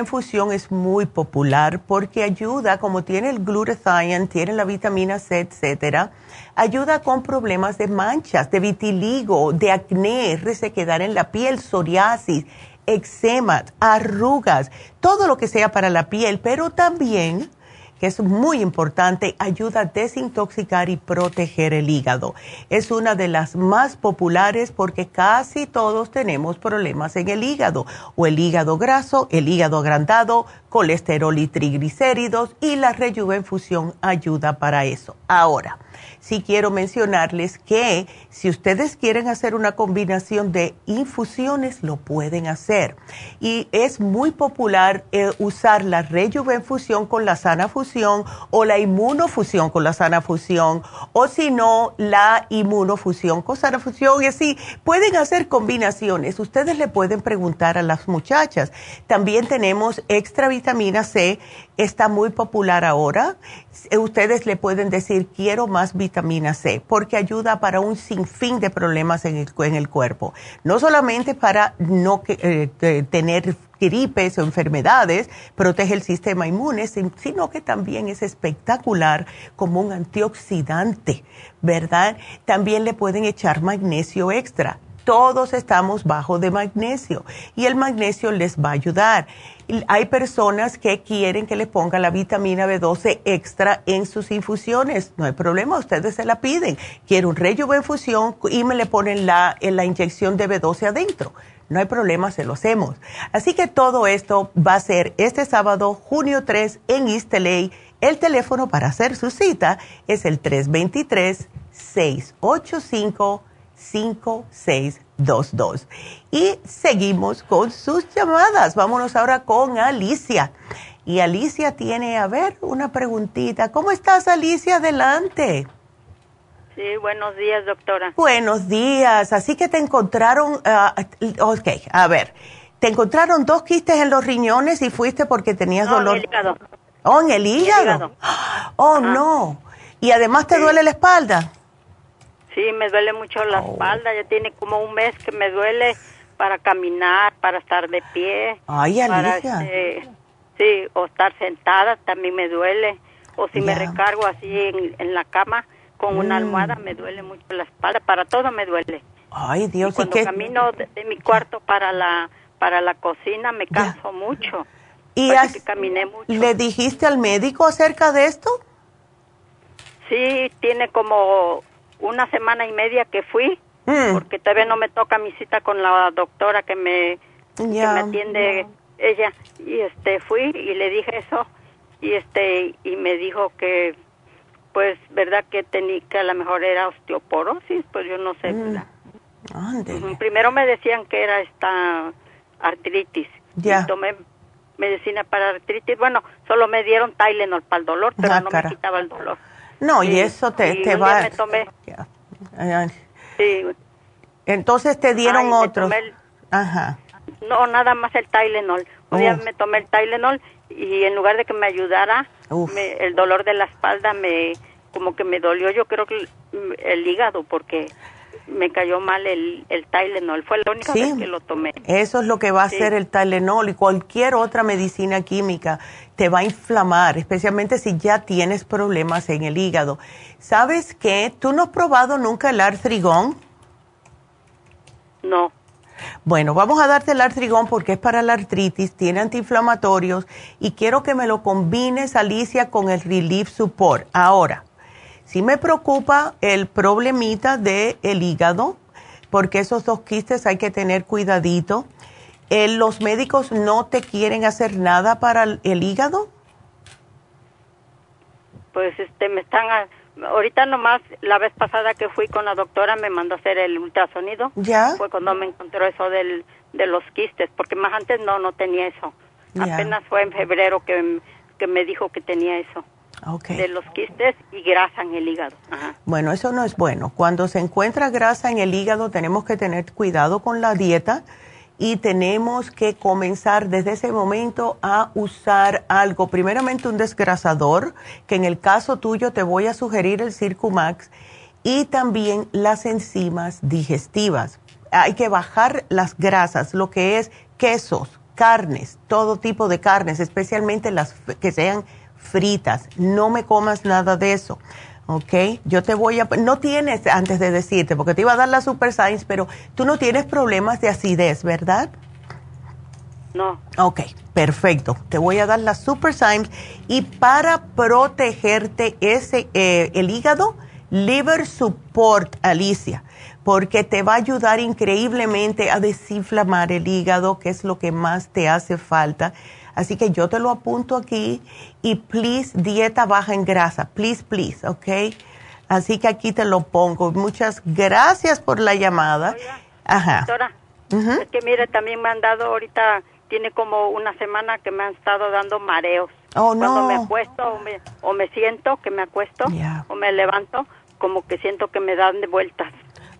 fusión es muy popular porque ayuda, como tiene el glutathione, tiene la vitamina C, etcétera, ayuda con problemas de manchas, de vitiligo, de acné, resequedad en la piel, psoriasis eczema, arrugas, todo lo que sea para la piel, pero también que es muy importante, ayuda a desintoxicar y proteger el hígado. Es una de las más populares porque casi todos tenemos problemas en el hígado, o el hígado graso, el hígado agrandado, colesterol y triglicéridos, y la rejuvenfusión ayuda para eso. Ahora, sí quiero mencionarles que si ustedes quieren hacer una combinación de infusiones, lo pueden hacer. Y es muy popular eh, usar la rejuvenfusión con la sana fusión o la inmunofusión con la sana fusión o si no, la inmunofusión con sana fusión. Y así pueden hacer combinaciones. Ustedes le pueden preguntar a las muchachas. También tenemos extra vitamina C, está muy popular ahora. Ustedes le pueden decir, quiero más vitamina C, porque ayuda para un sinfín de problemas en el, en el cuerpo. No solamente para no eh, tener gripes o enfermedades, protege el sistema inmune, sino que también es espectacular como un antioxidante, ¿verdad? También le pueden echar magnesio extra. Todos estamos bajo de magnesio y el magnesio les va a ayudar. Hay personas que quieren que les ponga la vitamina B12 extra en sus infusiones. No hay problema, ustedes se la piden. Quiero un rello de infusión y me le ponen la, la inyección de B12 adentro no hay problema, se lo hacemos. Así que todo esto va a ser este sábado, junio 3, en East LA. El teléfono para hacer su cita es el 323-685-5622. Y seguimos con sus llamadas. Vámonos ahora con Alicia. Y Alicia tiene, a ver, una preguntita. ¿Cómo estás, Alicia? Adelante. Sí, buenos días, doctora. Buenos días. Así que te encontraron, uh, ok, a ver, te encontraron dos quistes en los riñones y fuiste porque tenías dolor. En el hígado. Oh, en el hígado. Oh, no. ¿Y además te duele la espalda? Sí, me duele mucho la oh. espalda. Ya tiene como un mes que me duele para caminar, para estar de pie. Ay, Alicia. Este, sí, o estar sentada también me duele. O si me recargo así en, en la cama con una mm. almohada me duele mucho la espalda, para todo me duele. Ay, Dios, y cuando camino de, mi cuarto para la para la cocina me canso mucho. ¿Y caminé mucho. le dijiste al médico acerca de esto? Sí, tiene como una semana y media que fui, mm. porque todavía no me toca mi cita con la doctora que me, que me atiende ella. Y este fui y le dije eso y este y me dijo que pues, ¿verdad? Que, tenía, que a lo mejor era osteoporosis, pues yo no sé, mm. Primero me decían que era esta artritis. Ya. tomé medicina para artritis. Bueno, solo me dieron Tylenol para el dolor, pero ah, no me quitaba el dolor. No, y, eso te, te va... Me tomé. Sí. Entonces te dieron otros. Ajá. No, nada más el Tylenol. Un día me tomé el Tylenol y en lugar de que me ayudara, el dolor de la espalda me como que me dolió, yo creo que el, hígado porque me cayó mal el, el Tylenol, fue la única vez que lo tomé. Eso es lo que va a hacer el Tylenol y cualquier otra medicina química te va a inflamar, especialmente si ya tienes problemas en el hígado. ¿Sabes qué? ¿Tú no has probado nunca el artrigón? No. Bueno, vamos a darte el artrigón porque es para la artritis, tiene antiinflamatorios y quiero que me lo combines, Alicia, con el Relief Support. Ahora, si me preocupa el problemita del el hígado, porque esos dos quistes hay que tener cuidadito. Eh, ¿Los médicos no te quieren hacer nada para el, hígado? Pues este, me están ahorita nomás la vez pasada que fui con la doctora me mandó a hacer el ultrasonido. ¿Ya? Fue cuando me encontró eso del, de los quistes, porque más antes no, no tenía eso. Apenas fue en febrero que, que me dijo que tenía eso. Okay. De los quistes y grasa en el hígado. Bueno, eso no es bueno. Cuando se encuentra grasa en el hígado tenemos que tener cuidado con la dieta y tenemos que comenzar desde ese momento a usar algo, primeramente un desgrasador, que en el caso tuyo te voy a sugerir el Circumax, y también las enzimas digestivas. Hay que bajar las grasas, lo que es quesos, carnes, todo tipo de carnes, especialmente las que sean fritas. No me comas nada de eso. ¿ok? Yo te voy a... No tienes, antes de decirte, porque te iba a dar la Super Science, pero tú no tienes problemas de acidez, ¿verdad? No. Ok, perfecto. Te voy a dar la Super Science y para protegerte ese, eh, el hígado, Liver Support, Alicia, porque te va a ayudar increíblemente a desinflamar el hígado, que es lo que más te hace falta Así que yo te lo apunto aquí y please, dieta baja en grasa, please, please, ¿ok? Así que aquí te lo pongo. Muchas gracias por la llamada. Ajá. Doctora, es que mire, también me han dado ahorita, tiene como una semana que me han estado dando mareos. Oh, no. Cuando me acuesto o me, siento que me acuesto o me levanto, como que siento que me dan de vueltas.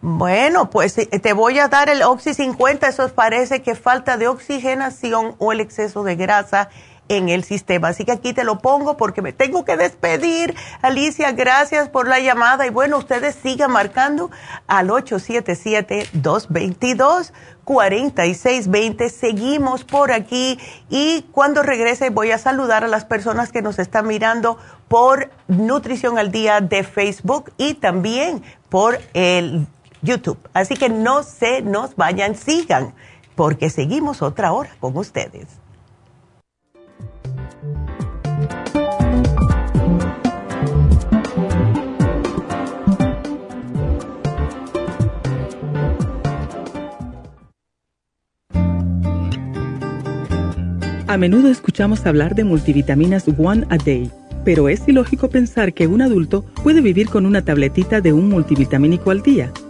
Bueno, pues eh, te voy a dar el Oxy 50, eso parece que falta de oxigenación o el exceso de grasa en el sistema. Así que aquí te lo pongo porque me tengo que despedir. Alicia, gracias por la llamada y bueno, ustedes sigan marcando al 877-222-4620. Seguimos por aquí y cuando regrese voy a saludar a las personas que nos están mirando por Nutrición al Día de Facebook y también por el YouTube. Así que no se nos vayan, sigan, porque seguimos otra hora con ustedes. A menudo escuchamos hablar de multivitaminas One a Day, pero es ilógico pensar que un adulto puede vivir con una tabletita de un multivitamínico al día.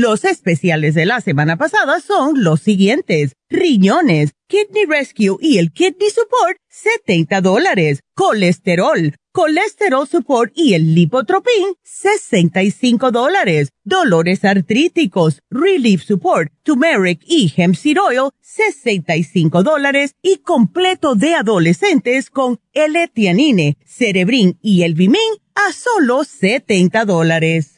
Los especiales de la semana pasada son los siguientes. Riñones, Kidney Rescue y el Kidney Support, 70 dólares. Colesterol, Colesterol Support y el Lipotropin, 65 dólares. Dolores artríticos, Relief Support, Turmeric y Hemp Seed Oil, 65 dólares. Y completo de adolescentes con L-Etianine, Cerebrin y el Bimin a solo 70 dólares.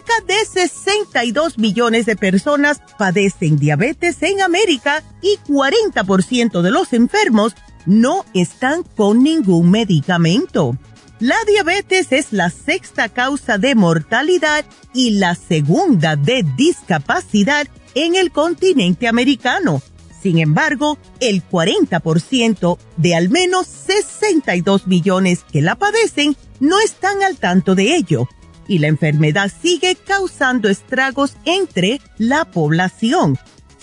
Cerca de 62 millones de personas padecen diabetes en América y 40% de los enfermos no están con ningún medicamento. La diabetes es la sexta causa de mortalidad y la segunda de discapacidad en el continente americano. Sin embargo, el 40% de al menos 62 millones que la padecen no están al tanto de ello y la enfermedad sigue causando estragos entre la población,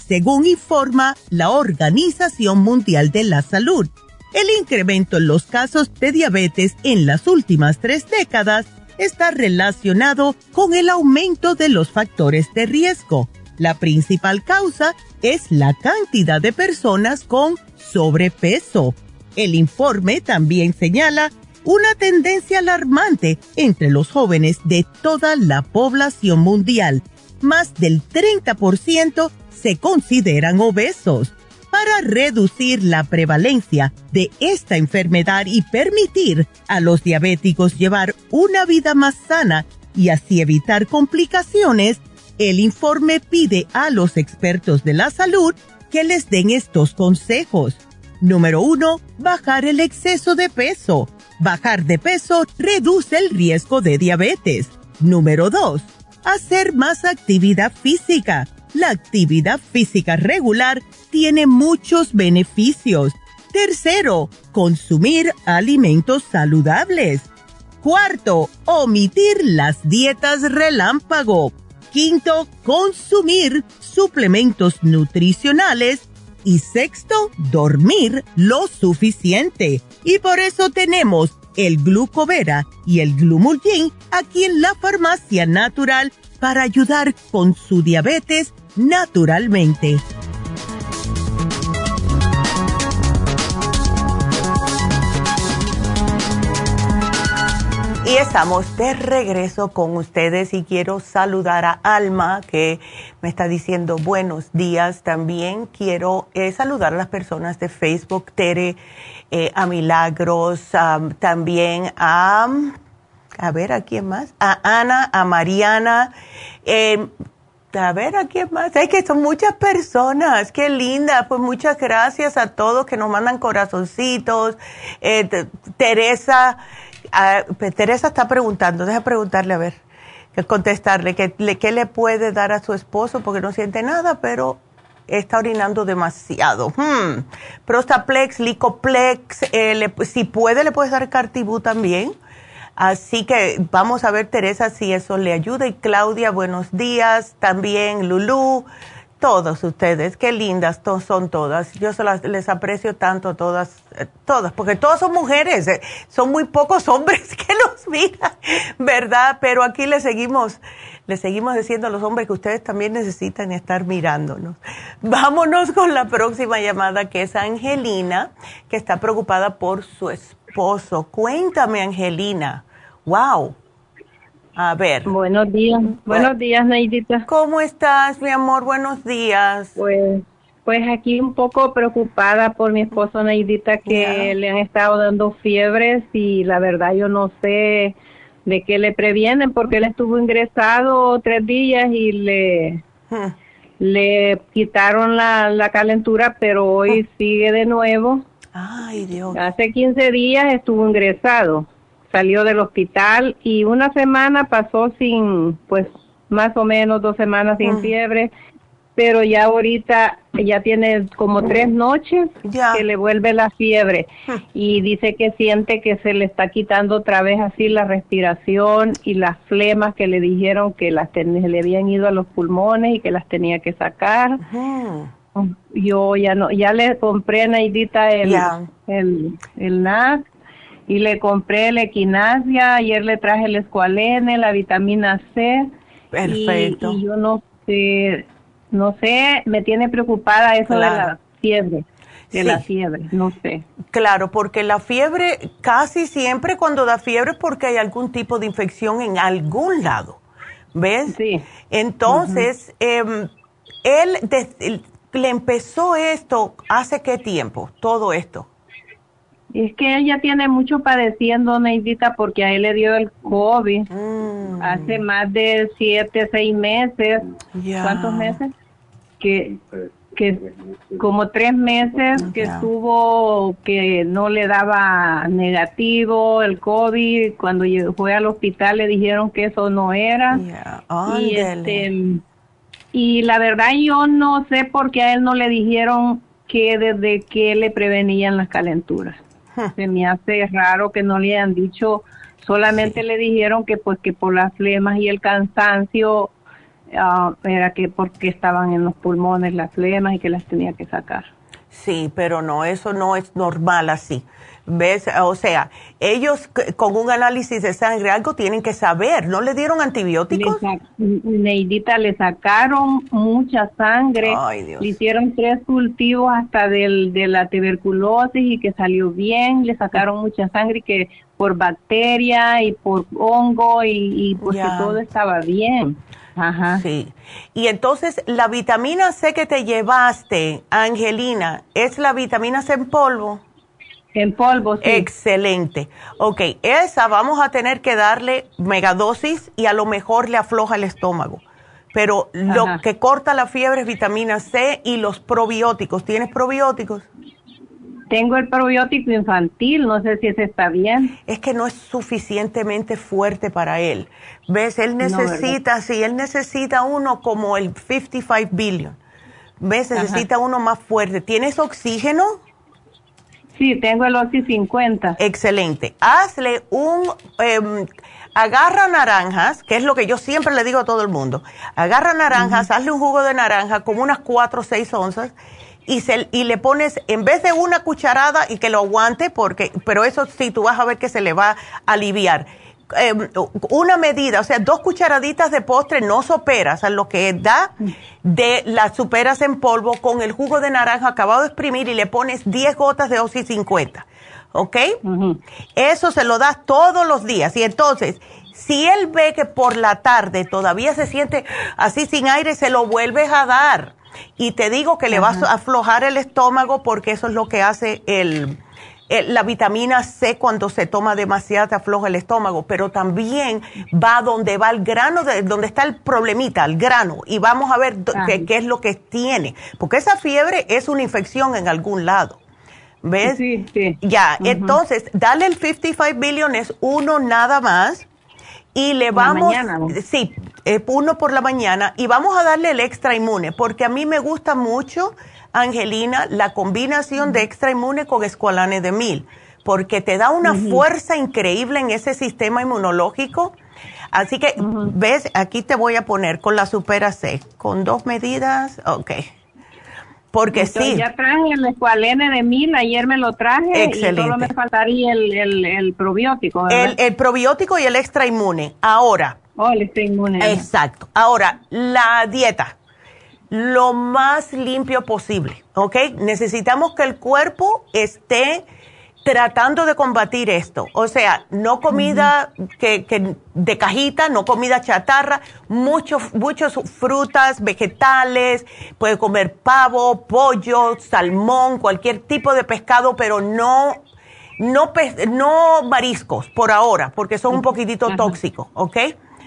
según informa la Organización Mundial de la Salud. El incremento en los casos de diabetes en las últimas tres décadas está relacionado con el aumento de los factores de riesgo. La principal causa es la cantidad de personas con sobrepeso. El informe también señala una tendencia alarmante entre los jóvenes de toda la población mundial. Más del 30% se consideran obesos. Para reducir la prevalencia de esta enfermedad y permitir a los diabéticos llevar una vida más sana y así evitar complicaciones, el informe pide a los expertos de la salud que les den estos consejos. Número uno, bajar el exceso de peso bajar de peso reduce el riesgo de diabetes. Número 2. Hacer más actividad física. La actividad física regular tiene muchos beneficios. Tercero, consumir alimentos saludables. Cuarto, omitir las dietas relámpago. Quinto, consumir suplementos nutricionales. Y sexto, dormir lo suficiente. Y por eso tenemos el glucovera y el glumulgin aquí en la farmacia natural para ayudar con su diabetes naturalmente. Y estamos de regreso con ustedes y quiero saludar a Alma que me está diciendo buenos días también. Quiero eh, saludar a las personas de Facebook, Tere, eh, a Milagros, también a, a ver, ¿a quién más? A Ana, a Mariana. Em, a ver, ¿a quién más? Es que son muchas personas, qué linda. Pues muchas gracias a todos que nos mandan corazoncitos. Eh, Teresa pues, Teresa está preguntando, deja preguntarle a ver, contestarle, que, ¿qué le puede dar a su esposo? Porque no siente nada, pero está orinando demasiado. Hmm. Prostaplex, Licoplex, eh, si puede le puedes dar Cartibú también. Así que vamos a ver, Teresa, si eso le ayuda. Y Claudia, buenos días. También Lulú. Todos ustedes, qué lindas son todas. Yo se las, les aprecio tanto a todas, eh, todas, porque todas son mujeres, eh, son muy pocos hombres que los miran, ¿verdad? Pero aquí le seguimos, le seguimos diciendo a los hombres que ustedes también necesitan estar mirándonos. Vámonos con la próxima llamada que es Angelina, que está preocupada por su esposo. Cuéntame, Angelina. Wow. A ver. Buenos días. Buenos días, Neidita. ¿Cómo estás, mi amor? Buenos días. Pues, pues aquí un poco preocupada por mi esposo, Neidita, que le han estado dando fiebres y la verdad yo no sé de qué le previenen porque él estuvo ingresado tres días y le... Hmm. Le quitaron la, la calentura, pero hoy hmm. sigue de nuevo. Ay, Dios. Hace 15 días estuvo ingresado salió del hospital y una semana pasó sin, pues más o menos dos semanas sin mm. fiebre, pero ya ahorita ya tiene como tres noches que le vuelve la fiebre mm. y dice que siente que se le está quitando otra vez así la respiración y las flemas que le dijeron que las le habían ido a los pulmones y que las tenía que sacar. Yo ya no, ya le compré a Naidita el, el, el NAC y le compré la equinasia, ayer le traje el escualene, la vitamina C. Perfecto. Y, yo no sé, no sé, me tiene preocupada eso de la fiebre. De la fiebre, no sé. Claro, porque la fiebre, casi siempre cuando da fiebre es porque hay algún tipo de infección en algún lado. ¿Ves? Sí. Entonces, em, él le empezó esto hace qué tiempo, todo esto. Es que ella tiene mucho padeciendo, Neidita, porque a él le dio el COVID mm. hace más de siete, seis meses. ¿Cuántos meses? Que, que como tres meses que estuvo, que no le daba negativo el COVID. Cuando fue al hospital le dijeron que eso no era. Y, este, y la verdad yo no sé por qué a él no le dijeron que desde que le prevenían las calenturas. Se me hace raro que no le hayan dicho, solamente le dijeron que pues que por las flemas y el cansancio ah, era que porque estaban en los pulmones las flemas y que las tenía que sacar. Sí, pero no, eso no es normal así. ¿Ves? O sea, ellos con un análisis de sangre algo tienen que saber. ¿No le dieron antibióticos? Neidita, le sacaron mucha sangre. Le hicieron tres cultivos hasta del, de la tuberculosis y que salió bien. Le sacaron mucha sangre y que por bacteria y por hongo y, y porque todo estaba bien. Ajá. Sí. Y entonces, la vitamina C que te llevaste, Angelina, ¿es la vitamina C en polvo? En polvo, sí. Excelente. Ok, esa vamos a tener que darle megadosis y a lo mejor le afloja el estómago. Pero lo que corta la fiebre es vitamina C y los probióticos. ¿Tienes probióticos? tengo el probiótico infantil, no sé si ese está bien. Es que no es suficientemente fuerte para él. ¿Ves? Él necesita, sí, él necesita uno como el 55 billion. ¿Ves? Necesita uno más fuerte. ¿Tienes oxígeno? Sí, tengo el Oxy 50. Excelente. Hazle un... Em, agarra naranjas, que es lo que yo siempre le digo a todo el mundo. Agarra naranjas, hazle un jugo de naranja como unas 4 o 6 onzas y, se, y le pones, en vez de una cucharada y que lo aguante, porque, pero eso sí, tú vas a ver que se le va a aliviar. Em, una medida, o sea, dos cucharaditas de postre no soperas, a lo que da de las superas en polvo con el jugo de naranja acabado de exprimir y le pones 10 gotas de Oxy 50. ¿Ok? Eso se lo das todos los días. Y entonces, si él ve que por la tarde todavía se siente así sin aire, se lo vuelves a dar. Y te digo que le vas a aflojar el estómago porque eso es lo que hace el, la vitamina C cuando se toma demasiado te afloja el estómago, pero también va donde va el grano, de, donde está el problemita, el grano, y vamos a ver qué, es lo que tiene, porque esa fiebre es una infección en algún lado. ¿Ves? Sí, sí. Ya, entonces, dale el 55 billion, es uno nada más, y le vamos, sí, eh, uno por la mañana, y vamos a darle el extra inmune, porque a mí me gusta mucho Angelina, la combinación de extra inmune con escualane de mil, porque te da una fuerza increíble en ese sistema inmunológico. Así que, ves, aquí te voy a poner con la Supera C, con dos medidas, ok. Porque sí. Ya traje el escualene de mil, ayer me lo traje Excelente. y solo me faltaría el, el, probiótico. El, el, probiótico y el extra inmune. Ahora. Oh, el extra inmune. Exacto. Ahora, la dieta lo más limpio posible, ¿ok? Necesitamos que el cuerpo esté tratando de combatir esto. O sea, no comida que, de cajita, no comida chatarra, muchos muchos frutas, vegetales, puede comer pavo, pollo, salmón, cualquier tipo de pescado, pero no no, no mariscos por ahora, porque son un poquitito tóxicos, ¿ok?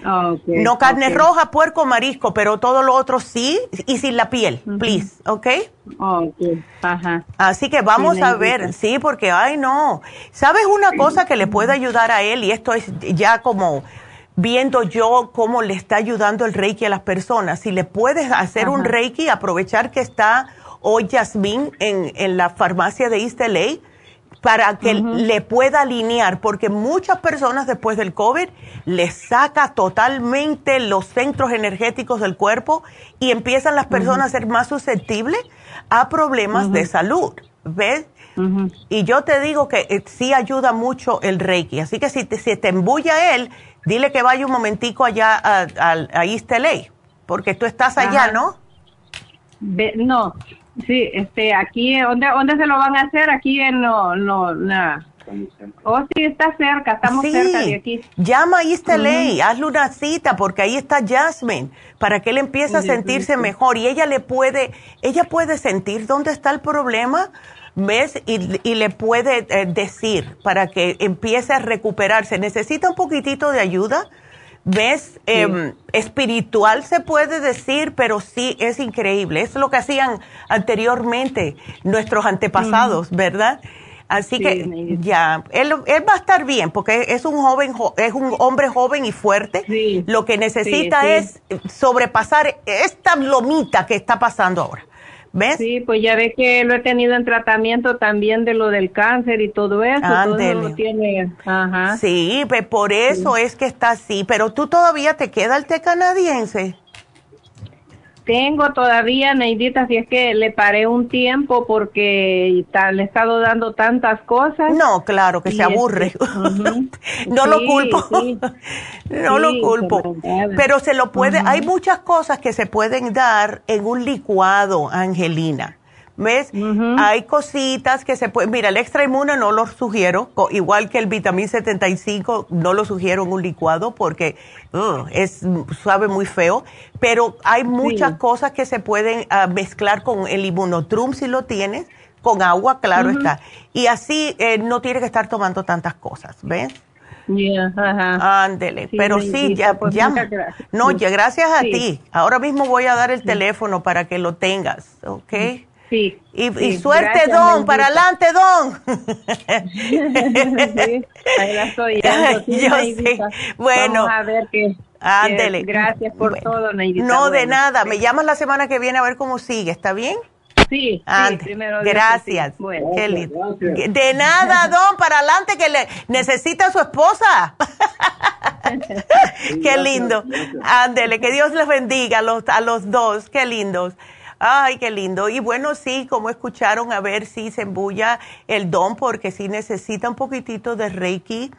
No carne roja, puerco, marisco, pero todo lo otro sí, y sin la piel, please, ¿ok? Ajá. Así que vamos a ver, sí, porque, ay, no. ¿Sabes una cosa que le puede ayudar a él? Y esto es ya como viendo yo cómo le está ayudando el Reiki a las personas. Si le puedes hacer un Reiki, aprovechar que está hoy Yasmín en, en la farmacia de East LA, para que le pueda alinear, porque muchas personas después del COVID les saca totalmente los centros energéticos del cuerpo y empiezan las personas a ser más susceptibles a problemas de salud, ¿ves? Y yo te digo que eh, sí ayuda mucho el Reiki, así que si te, si te embulla él, dile que vaya un momentico allá a, a, East LA, porque tú estás allá, ¿no? no, Sí, este, aquí, ¿dónde, ¿dónde se lo van a hacer? Aquí en, no, no, nada. Oh, sí, está cerca, estamos cerca de aquí. Llama a East hazle una cita, porque ahí está Jasmine, para que él empiece a sentirse mejor. Y ella le puede, ella puede sentir dónde está el problema, ¿ves? Y, y le puede eh, decir para que empiece a recuperarse. Necesita un poquitito de ayuda, ¿Ves? Em, espiritual se puede decir, pero sí es increíble. Es lo que hacían anteriormente nuestros antepasados, ¿verdad? Así que ya, él, él, va a estar bien porque es un joven, es un hombre joven y fuerte. Lo que necesita es sobrepasar esta lomita que está pasando ahora. ¿Ves? Sí, pues ya ve que lo he tenido en tratamiento también de lo del cáncer y todo eso. Todo tiene, ajá. Sí, pues por eso es que está así. Pero tú todavía te queda el té canadiense. Tengo todavía, Neidita, si es que le paré un tiempo porque le he estado dando tantas cosas. No, claro, que se aburre. no lo culpo. no lo culpo. Pero se lo puede, hay muchas cosas que se pueden dar en un licuado, Angelina. ¿Ves? Hay cositas que se pueden. Mira, el extra inmune no lo sugiero, igual que el vitamín 75, no lo sugiero en un licuado porque uh, es sabe muy feo. Pero hay muchas cosas que se pueden ah, mezclar con el inmunotrum si lo tienes, con agua, claro está. Y así eh, no tiene que estar tomando tantas cosas, ¿ves? Ándele, pero sí, ya, pues ya no, ya gracias a ti. Ahora mismo voy a dar el teléfono para que lo tengas, ¿ok? Sí. Y, suerte, Don, para adelante, Don. sí, ahí la estoy Yo sí. Bueno. Vamos a ver qué. Ándele. Gracias por todo, Neidita. No, de nada. Me llamas la semana que viene a ver cómo sigue, ¿está bien? Sí, primero Gracias. Qué lindo. De nada, Don, para adelante que le necesita a su esposa. Qué lindo. Ándele, que Dios les bendiga a los, a los dos. Qué lindos. Ay, qué lindo. Y bueno, sí, como escucharon, a ver si se embulla el don, porque sí necesita un poquitito de Reiki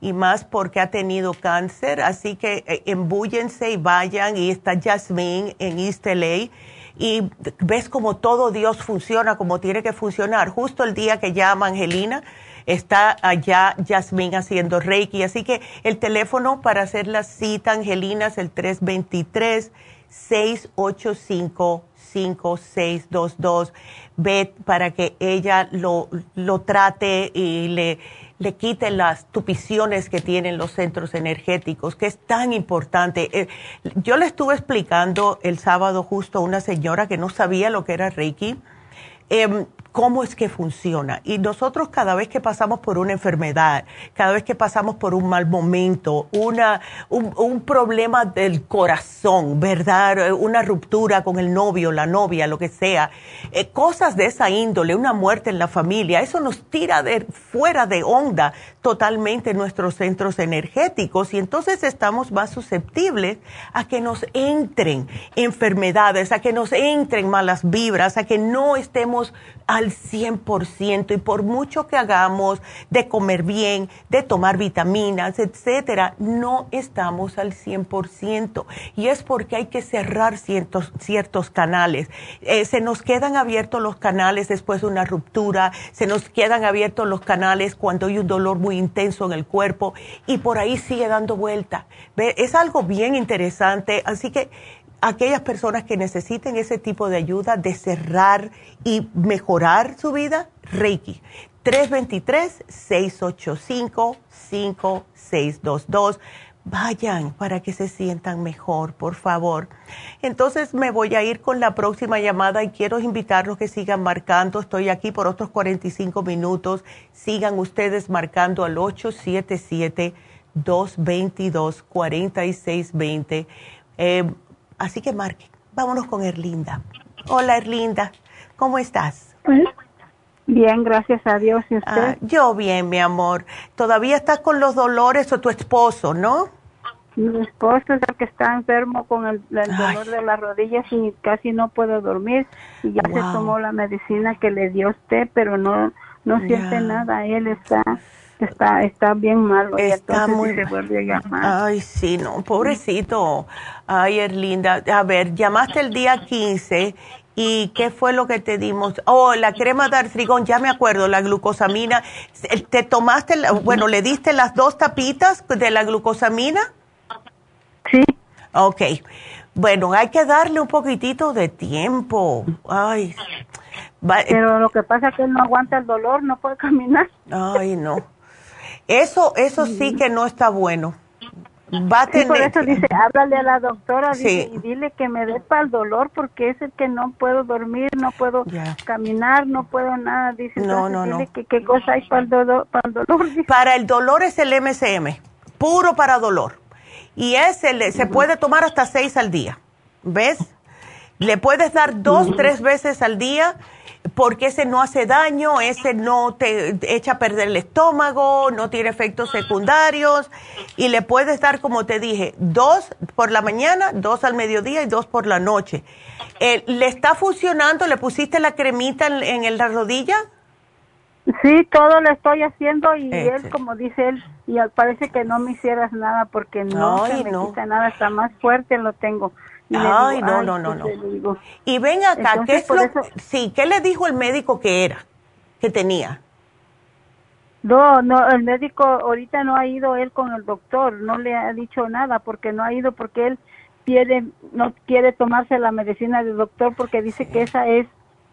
y más porque ha tenido cáncer. Así que eh, embúyense y vayan. Y está Jasmine en East LA. Y ves como todo Dios funciona como tiene que funcionar. Justo el día que llama Angelina, está allá Jasmine haciendo Reiki. Así que el teléfono para hacer la cita, Angelina, es el 323 685 5622. Ve para que ella lo, lo trate y le, le quite las tupiciones que tienen los centros energéticos, que es tan importante. Eh, yo le estuve explicando el sábado justo a una señora que no sabía lo que era Reiki. Eh, cómo es que funciona. Y nosotros cada vez que pasamos por una enfermedad, cada vez que pasamos por un mal momento, una, un, problema del corazón, ¿verdad? Una ruptura con el novio, la novia, lo que sea, eh, cosas de esa índole, una muerte en la familia, eso nos tira de fuera de onda totalmente nuestros centros energéticos y entonces estamos más susceptibles a que nos entren enfermedades, a que nos entren malas vibras, a que no estemos al 100% y por mucho que hagamos de comer bien, de tomar vitaminas, etcétera, no estamos al 100% y es porque hay que cerrar ciertos, ciertos canales. Eh, se nos quedan abiertos los canales después de una ruptura, se nos quedan abiertos los canales cuando hay un dolor muy intenso en el cuerpo y por ahí sigue dando vuelta. Es algo bien interesante, así que aquellas personas que necesiten ese tipo de ayuda de cerrar y mejorar su vida, Reiki. 323-685-5622. Vayan para que se sientan mejor, por favor. Entonces me voy a ir con la próxima llamada y quiero invitarlos que sigan marcando. Estoy aquí por otros 45 minutos. Sigan ustedes marcando al 877-222-4620. Eh, Así que marquen. Vámonos con Erlinda. Hola Erlinda, ¿cómo estás? Pues, bien, gracias a Dios. ¿Y usted? Ah, yo bien, mi amor. ¿Todavía estás con los dolores o tu esposo, no? Mi esposo es el que está enfermo con el, dolor de las rodillas y casi no puede dormir. Y ya se tomó la medicina que le dio usted, pero no, no siente nada. Él está está está bien malo está muy se vuelve a ay sí no pobrecito. Ay Erlinda a ver llamaste el día 15 y qué fue lo que te dimos oh la crema de artrigón ya me acuerdo la glucosamina. Te tomaste bueno le diste las dos tapitas de la glucosamina sí. Ok. bueno hay que darle un poquitito de tiempo. Ay. Pero lo que pasa es que él no aguanta el dolor, no puede caminar. Ay, no. Eso, eso sí que no está bueno. Va a tener... por eso dice, háblale a la doctora y dile que me dé para el dolor porque es el que no puedo dormir, no puedo caminar, no puedo nada. Dice, no, no, no. Que, ¿Qué cosa hay para el dolor? Para el dolor, para el dolor es el MCM, puro para dolor. Y ese se puede tomar hasta seis al día. ¿Ves? Le puedes dar dos, tres veces al día porque ese no hace daño, ese no te echa a perder el estómago, no tiene efectos secundarios y le puedes dar, como te dije, dos por la mañana, dos al mediodía y dos por la noche. Eh, ¿Le está funcionando? ¿Le pusiste la cremita en, la rodilla? Sí, todo lo estoy haciendo y él, como dice él, y parece que no me hicieras nada porque no se me quita nada, está más fuerte lo tengo. Ay, no, no, no, pues no. Y ven acá, ¿qué es lo, sí, ¿qué le dijo el médico que era, que tenía? No, no, el médico ahorita no ha ido él con el doctor, no le ha dicho nada porque no ha ido porque él quiere, no quiere tomarse la medicina del doctor porque dice que esa es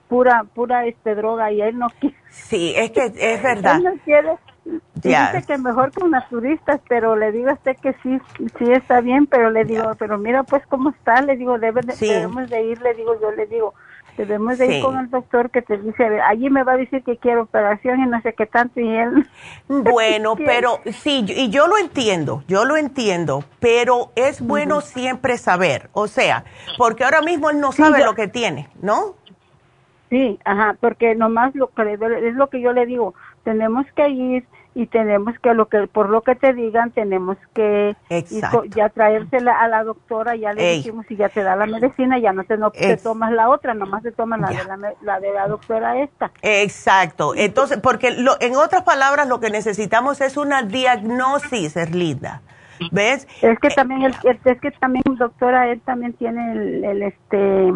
pura, pura este droga y él no quiere. Sí, es que es verdad. él no quiere, Dice que mejor con las turistas, pero le digo a usted que sí, sí está bien, pero le digo, pero mira pues cómo está, le digo, debe debemos de ir, le digo, yo le digo, Debemos de ir con el doctor que te dice, allí me va a decir que quiero operación y no sé qué tanto y él... Bueno, pero sí, y yo lo entiendo, yo lo entiendo, pero es bueno siempre saber, o sea, porque ahora mismo él no sabe lo que tiene, ¿no? Sí, ajá, porque nomás lo que es lo que yo le digo, tenemos que ir y tenemos que lo que por lo que te digan tenemos que ya traérsela a la doctora ya le dijimos si ya te da la medicina ya no te, no, te tomas la otra nomás te tomas la de la, de la doctora esta. Exacto. Entonces porque lo, en otras palabras lo que necesitamos es una diagnosis Erlinda. Ves es que también el, es que también doctora él también tiene el, este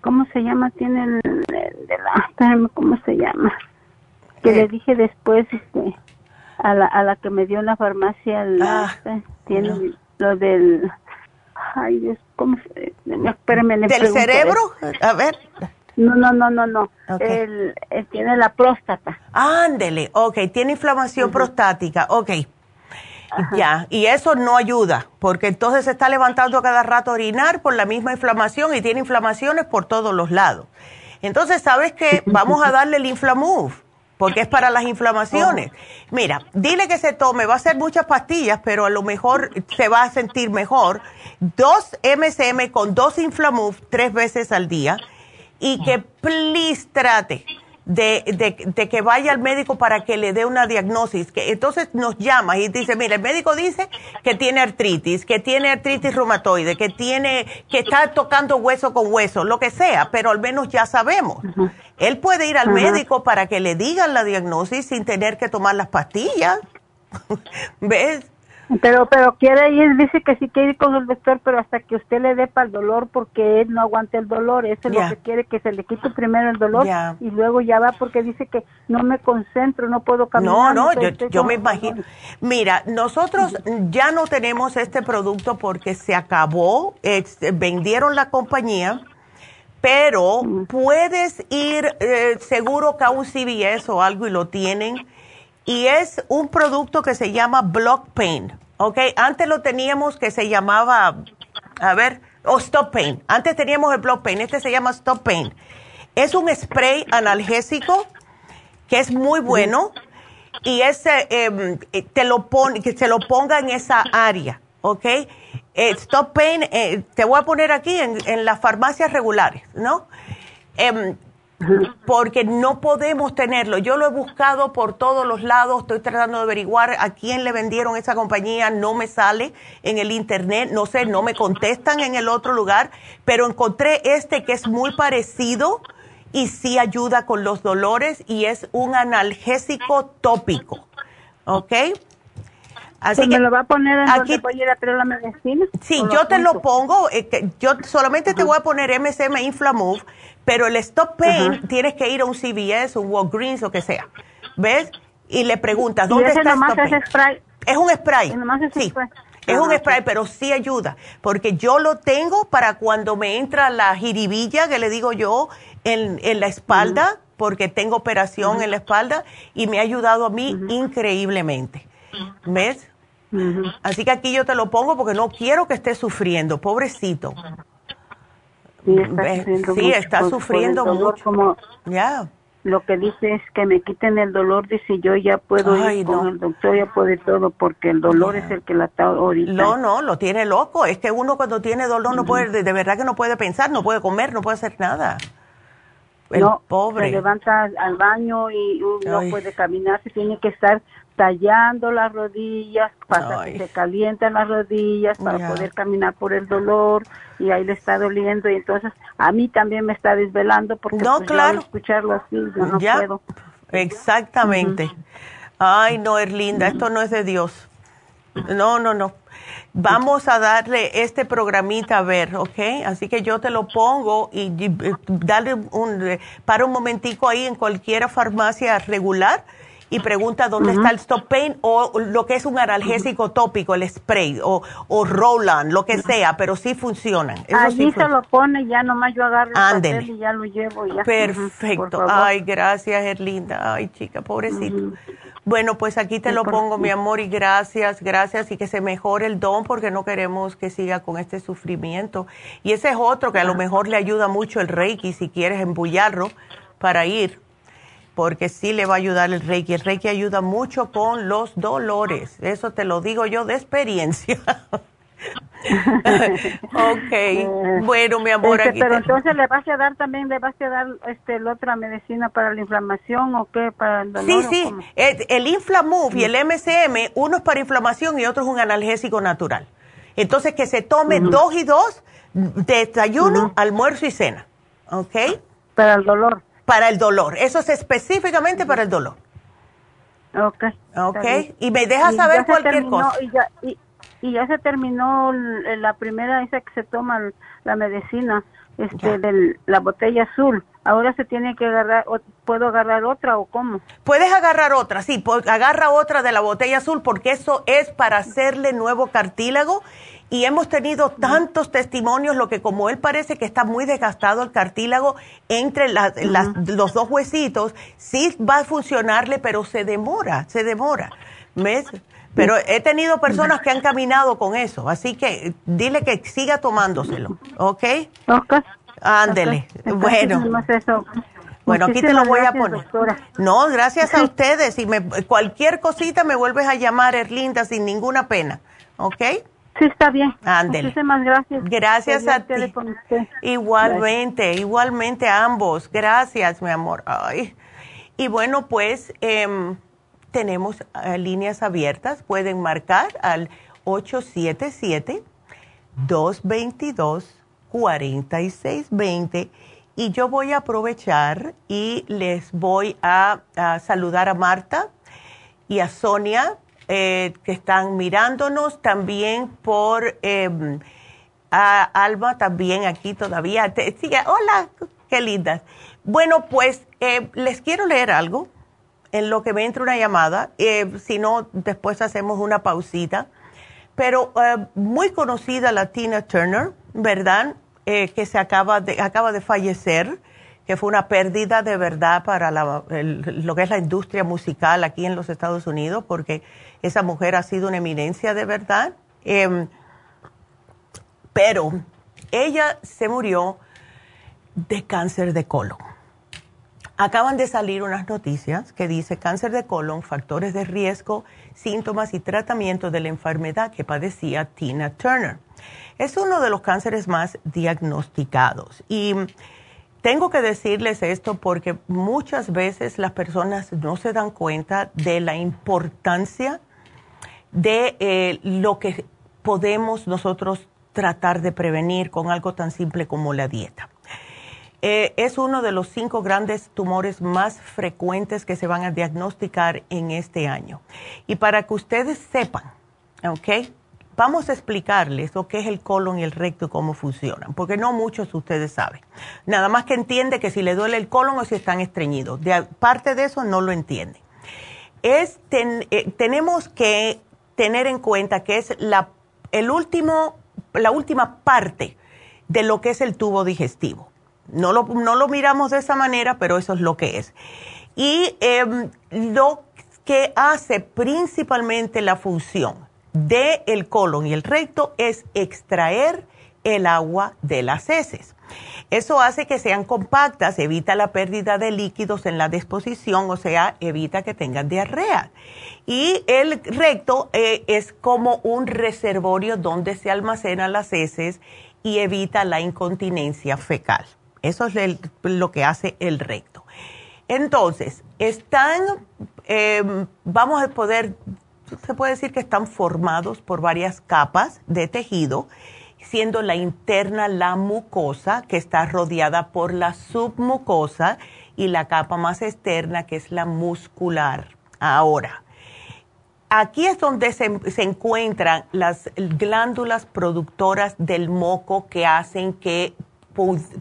cómo se llama tiene el, de la cómo se llama que le dije después este a la, a la que me dio en la farmacia, ah, este, tiene lo del, ay Dios, ¿cómo se, espérame, ¿Del cerebro? A ver. No, no, no, no, no. Él, tiene la próstata. Ándele, ok, tiene inflamación prostática, ok. Ya, y eso no ayuda, porque entonces se está levantando a cada rato a orinar por la misma inflamación y tiene inflamaciones por todos los lados. Entonces, ¿sabes qué? Vamos a darle el Inflamove porque es para las inflamaciones. Mira, dile que se tome, va a ser muchas pastillas, pero a lo mejor se va a sentir mejor. Dos MSM con dos Inflamuf tres veces al día y que please trate de, de, que vaya al médico para que le dé una diagnosis. Que entonces nos llama y dice, mira, el médico dice que tiene artritis, que tiene artritis reumatoide, que tiene, que está tocando hueso con hueso, lo que sea, pero al menos ya sabemos. Él puede ir al médico para que le digan la diagnosis sin tener que tomar las pastillas. ¿Ves? Pero, pero quiere ir, dice que sí quiere ir con el doctor, pero hasta que usted le dé para el dolor, porque él no aguanta el dolor. Eso es lo que quiere, que se le quite primero el dolor y luego ya va, porque dice que no me concentro, no puedo caminar. No, no, yo, yo me imagino. Mira, nosotros ya no tenemos este producto porque se acabó, vendieron la compañía, pero puedes ir eh, seguro que a un CVS o algo y lo tienen y es un producto que se llama Block Pain, ¿ok? Antes lo teníamos que se llamaba, a ver, o Stop Pain. Antes teníamos el Block Pain, este se llama Stop Pain. Es un spray analgésico que es muy bueno y ese em, te lo pone, que se lo ponga en esa área, ¿ok? Eh, Stop Pain, eh, te voy a poner aquí en, en las farmacias regulares, ¿no? Porque no podemos tenerlo. Yo lo he buscado por todos los lados, estoy tratando de averiguar a quién le vendieron esa compañía, no me sale en el internet, no sé, no me contestan en el otro lugar, pero encontré este que es muy parecido y sí ayuda con los dolores y es un analgésico tópico. ¿Ok? Así pues que, ¿Me lo va a poner en aquí, voy a ir a la medicina? Sí, yo te lo pongo, eh, yo solamente te voy a poner MSM Inflamove, pero el stop pain tienes que ir a un CVS, un Walgreens o que sea. ¿Ves? Y le preguntas, ¿dónde está el stop pain? Spray? Es un spray. sí. Es un ah, spray, pero sí ayuda, porque yo lo tengo para cuando me entra la jiribilla, que le digo yo, en, en la espalda, porque tengo operación en la espalda, y me ha ayudado a mí increíblemente. ¿Ves? Así que aquí yo te lo pongo porque no quiero que estés sufriendo, pobrecito. Sí, está sufriendo, mucho. Como ya. Lo que dice es que me quiten el dolor, dice yo ya puedo ir con el doctor, ya puede todo, porque el dolor es el que la está ahorita. No, no, lo tiene loco. Es que uno cuando tiene dolor no puede, de, verdad que no puede pensar, no puede comer, no puede hacer nada. El no, pobre. Se levanta al baño y no puede caminar, se tiene que estar tallando las rodillas para que se calientan las rodillas para poder caminar por el dolor y ahí le está doliendo y entonces a mí también me está desvelando porque no, pues, claro. escucharlo así yo no puedo. Exactamente. Ay, no, Erlinda, esto no es de Dios. No, no, no. Vamos a darle este programita a ver, ¿ok? Así que yo te lo pongo y, y dale un, para un momentico ahí en cualquier farmacia regular y pregunta dónde está el stop pain o lo que es un analgésico tópico, el spray o, o Roland, lo que sea, pero sí funcionan. Allí se lo pone, ya nomás yo agarro el papel y ya lo llevo. Ya. Perfecto. Ay, gracias, Erlinda. Ay, chica, pobrecito. Bueno, pues aquí te lo pongo, mi amor, y gracias, gracias, y que se mejore el don porque no queremos que siga con este sufrimiento. Y ese es otro que a lo mejor le ayuda mucho el Reiki si quieres embullarlo para ir, porque sí le va a ayudar el Reiki. El Reiki ayuda mucho con los dolores, eso te lo digo yo de experiencia. ok, bueno, mi amor. Este, pero entonces le vas a dar también, le vas a dar este, la otra medicina para la inflamación o qué, para el dolor. Sí, sí, el, el Inflamove y el MCM, uno es para inflamación y otro es un analgésico natural. Entonces que se tome dos y dos, desayuno, almuerzo y cena, ¿ok? Para el dolor. Para el dolor, eso es específicamente para el dolor. Ok. Ok, y me deja saber cualquier cosa. Y ya, y ya se terminó la primera esa que se toma la medicina este de la botella azul ahora se tiene que agarrar puedo agarrar otra o cómo puedes agarrar otra sí agarra otra de la botella azul porque eso es para hacerle nuevo cartílago y hemos tenido tantos testimonios lo que como él parece que está muy desgastado el cartílago entre los dos huesitos sí va a funcionarle pero se demora se demora ¿ves? Pero he tenido personas que han caminado con eso, así que dile que siga tomándoselo, ¿ok? Ok. Ándele. Bueno. Bueno, aquí te lo voy a poner. No, gracias a ustedes. Y me, cualquier cosita me vuelves a llamar, Erlinda, sin ninguna pena. ¿Ok? Sí, está bien. Ándele. Muchísimas gracias. Gracias a ti. Igualmente, igualmente a ambos. Gracias, mi amor. Ay. Y bueno, pues eh, tenemos eh, líneas abiertas. Pueden marcar al 877-222-4620 y yo voy a aprovechar y les voy a, saludar a Marta y a Sonia eh, que están mirándonos también por em, a Alma también aquí todavía. hola, qué lindas. Bueno, pues eh, les quiero leer algo en lo que me entra una llamada, eh, si no, después hacemos una pausita. Pero eh, muy conocida la Tina Turner, ¿verdad? Eh, que se acaba de, acaba de fallecer, que fue una pérdida de verdad para lo que es la industria musical aquí en los Estados Unidos, porque esa mujer ha sido una eminencia de verdad. Em, pero ella se murió de cáncer de colon. Acaban de salir unas noticias que dice cáncer de colon, factores de riesgo, síntomas y tratamiento de la enfermedad que padecía Tina Turner. Es uno de los cánceres más diagnosticados y tengo que decirles esto porque muchas veces las personas no se dan cuenta de la importancia de eh, lo que podemos nosotros tratar de prevenir con algo tan simple como la dieta. Eh, es uno de los cinco grandes tumores más frecuentes que se van a diagnosticar en este año. Y para que ustedes sepan, ¿ok? Vamos a explicarles lo que es el colon y el recto y cómo funcionan, porque no muchos de ustedes saben. Nada más que entiende que si le duele el colon o si están estreñidos. De parte de eso no lo entiende. Es eh, tenemos que tener en cuenta que es la, el último, la última parte de lo que es el tubo digestivo. No lo, no lo miramos de esa manera, pero eso es lo que es. Y em, lo que hace principalmente la función del el colon y el recto es extraer el agua de las heces. Eso hace que sean compactas, evita la pérdida de líquidos en la disposición, o sea, evita que tengan diarrea. Y el recto eh, es como un reservorio donde se almacenan las heces y evita la incontinencia fecal. Eso es lo que hace el recto. Entonces, están, em, vamos a poder, se puede decir que están formados por varias capas de tejido, la interna la mucosa, que está rodeada por la submucosa, y la capa más externa, que es la muscular. Ahora, aquí es donde se, se, encuentran las glándulas productoras del moco que hacen que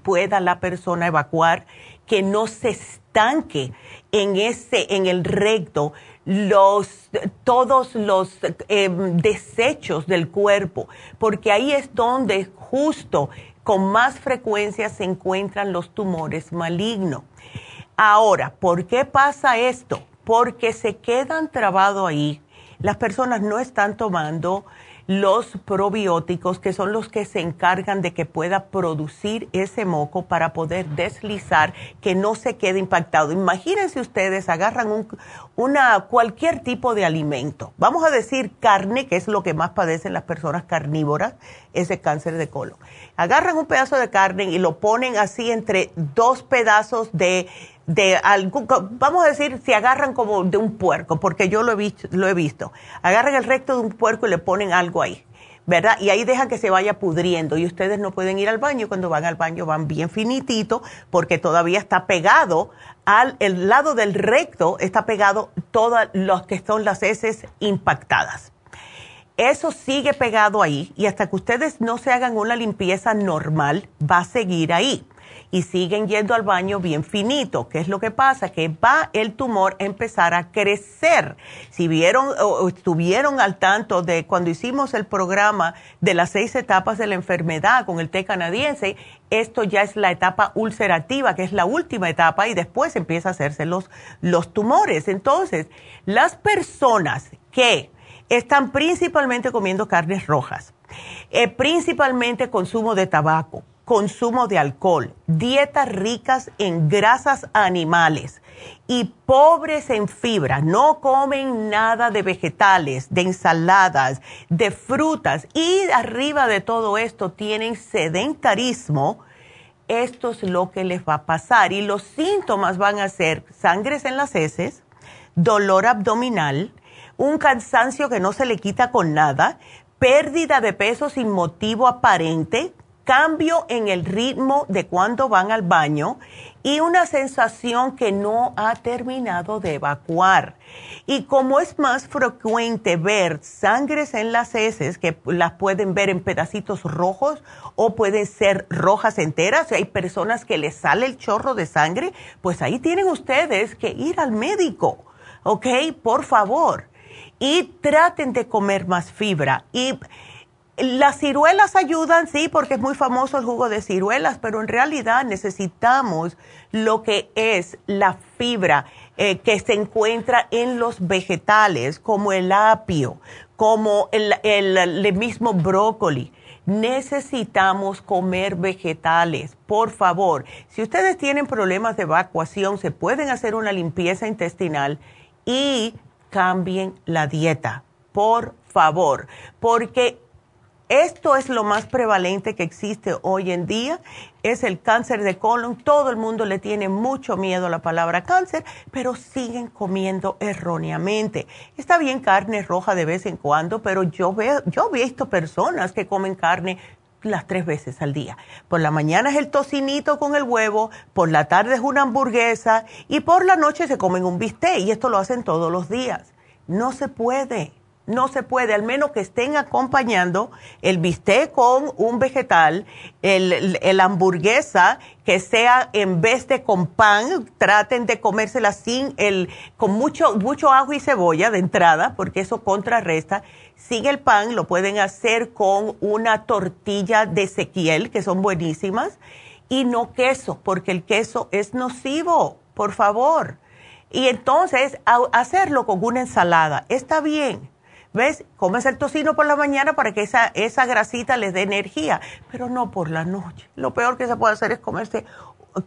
pueda la persona evacuar, que no se estanque en ese, en el recto, los, todos los em, desechos del cuerpo, porque ahí es donde justo con más frecuencia se encuentran los tumores malignos. Ahora, ¿por qué pasa esto? porque se quedan trabados ahí. Las personas no están tomando los probióticos, que son los que se encargan de que pueda producir ese moco para poder deslizar, que no se quede impactado. Imagínense ustedes, agarran un, una, cualquier tipo de alimento, vamos a decir carne, que es lo que más padecen las personas carnívoras, ese cáncer de colon. Agarran un pedazo de carne y lo ponen así entre dos pedazos de de algún, vamos a decir, si agarran como de un puerco, porque yo lo he visto, lo he visto, agarran el recto de un puerco y le ponen algo ahí, ¿verdad? Y ahí dejan que se vaya pudriendo y ustedes no pueden ir al baño, cuando van al baño van bien finitito porque todavía está pegado al el lado del recto, está pegado todas los que son las heces impactadas. Eso sigue pegado ahí y hasta que ustedes no se hagan una limpieza normal, va a seguir ahí y siguen yendo al baño bien finito. ¿Qué es lo que pasa? Que va el tumor a empezar a crecer. Si vieron o estuvieron al tanto de cuando hicimos el programa de las seis etapas de la enfermedad con el té canadiense, esto ya es la etapa ulcerativa, que es la última etapa, y después empieza a hacerse los, los tumores. Entonces, las personas que están principalmente comiendo carnes rojas, eh, principalmente consumo de tabaco, consumo de alcohol, dietas ricas en grasas animales y pobres en fibra, no comen nada de vegetales, de ensaladas, de frutas. Y arriba de todo esto tienen sedentarismo, esto es lo que les va a pasar y los síntomas van a ser sangres en las heces, dolor abdominal, un cansancio que no se le quita con nada, pérdida de peso sin motivo aparente, cambio en el ritmo de cuando van al baño y una sensación que no ha terminado de evacuar. Y como es más frecuente ver sangres en las heces, que las pueden ver en pedacitos rojos o pueden ser rojas enteras, hay personas que les sale el chorro de sangre, pues ahí tienen ustedes que ir al médico, ¿ok? Por favor. Y traten de comer más fibra. Y las ciruelas ayudan, sí, porque es muy famoso el jugo de ciruelas, pero en realidad necesitamos lo que es la fibra eh, que se encuentra en los vegetales, como el apio, como el, el mismo brócoli. Necesitamos comer vegetales, por favor. Si ustedes tienen problemas de evacuación, se pueden hacer una limpieza intestinal y cambien la dieta, por favor, porque esto es lo más prevalente que existe hoy en día, es el cáncer de colon. Todo el mundo le tiene mucho miedo a la palabra cáncer, pero siguen comiendo erróneamente. Está bien carne roja de vez en cuando, pero yo veo, yo he visto personas que comen carne las tres veces al día. Por la mañana es el tocinito con el huevo, por la tarde es una hamburguesa y por la noche se comen un bistec y esto lo hacen todos los días. No se puede. No se puede, al menos que estén acompañando el bistec con un vegetal, el, hamburguesa que sea en vez de con pan, traten de comérsela sin el, con mucho, mucho ajo y cebolla de entrada, porque eso contrarresta. Sin el pan lo pueden hacer con una tortilla de sequiel, que son buenísimas, y no queso, porque el queso es nocivo, por favor. Y entonces, hacerlo con una ensalada, está bien ¿Ves? Comes el tocino por la mañana para que esa, esa grasita les dé energía, pero no por la noche. Lo peor que se puede hacer es comerse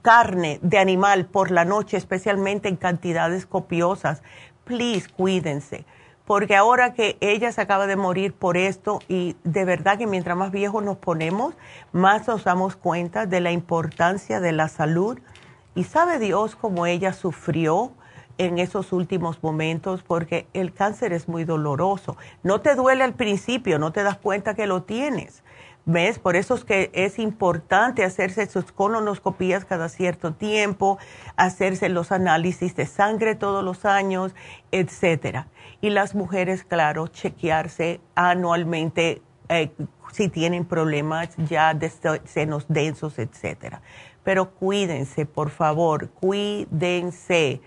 carne de animal por la noche, especialmente en cantidades copiosas. Please, cuídense. Porque ahora que ella se acaba de morir por esto y de verdad que mientras más viejos nos ponemos, más nos damos cuenta de la importancia de la salud. Y sabe Dios cómo ella sufrió en esos últimos momentos porque el cáncer es muy doloroso. No te duele al principio, no te das cuenta que lo tienes. ¿Ves? Por eso es que es importante hacerse sus colonoscopías cada cierto tiempo, hacerse los análisis de sangre todos los años, etcétera. Y las mujeres, claro, chequearse anualmente eh, si tienen problemas ya de senos densos, etcétera. Pero cuídense, por favor, cuídense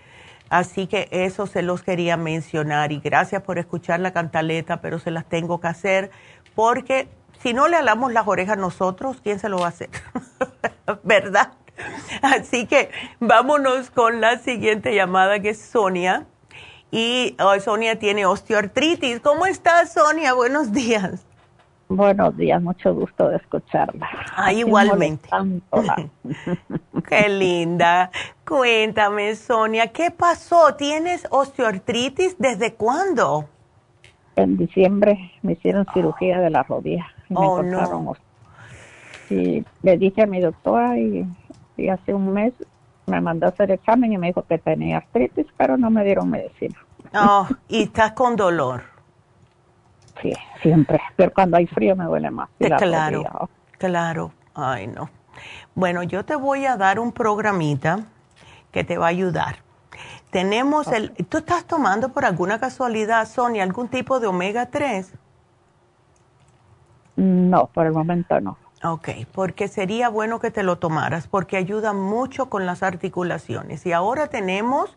Así que eso se los quería mencionar y gracias por escuchar la cantaleta, pero se las tengo que hacer porque si no le alamos las orejas nosotros, ¿quién se lo va a hacer? ¿Verdad? Así que vámonos con la siguiente llamada que es Sonia. Y hoy Sonia tiene osteoartritis. ¿Cómo estás, Sonia? Buenos días. Buenos días, mucho gusto de escucharla. Ah, igualmente. Qué linda. Cuéntame, Sonia, ¿qué pasó? ¿Tienes osteoartritis desde cuándo? En diciembre me hicieron cirugía de la rodilla. oh, no. Y le dije a mi doctora y, y hace un mes me mandó a hacer examen y me dijo que tenía artritis, pero no me dieron medicina. Oh, y estás con dolor. Sí, siempre. Pero cuando hay frío me duele más. claro, claro. Ay, no. Bueno, yo te voy a dar un programita que te va a ayudar. Tenemos el... ¿Tú estás tomando por alguna casualidad, Sonia, algún tipo de omega 3? No, por el momento no. Ok, porque sería bueno que te lo tomaras porque ayuda mucho con las articulaciones. Y ahora tenemos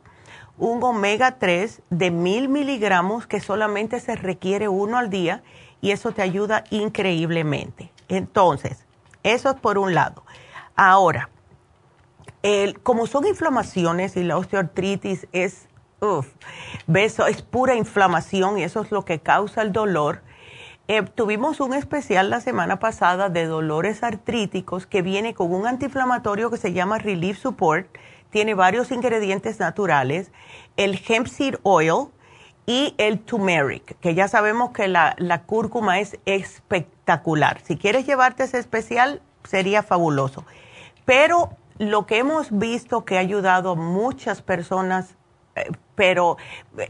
un omega 3 de mil miligramos que solamente se requiere uno al día y eso te ayuda increíblemente. Entonces, eso es por un lado. Ahora, el, como son inflamaciones y la osteoartritis es, uff, es pura inflamación y eso es lo que causa el dolor eh, tuvimos un especial la semana pasada de dolores artríticos que viene con un antiinflamatorio que se llama Relief Support. Tiene varios ingredientes naturales, el hemp seed oil y el turmeric, que ya sabemos que la, la cúrcuma es espectacular. Si quieres llevarte ese especial, sería fabuloso. Pero lo que hemos visto que ha ayudado a muchas personas pero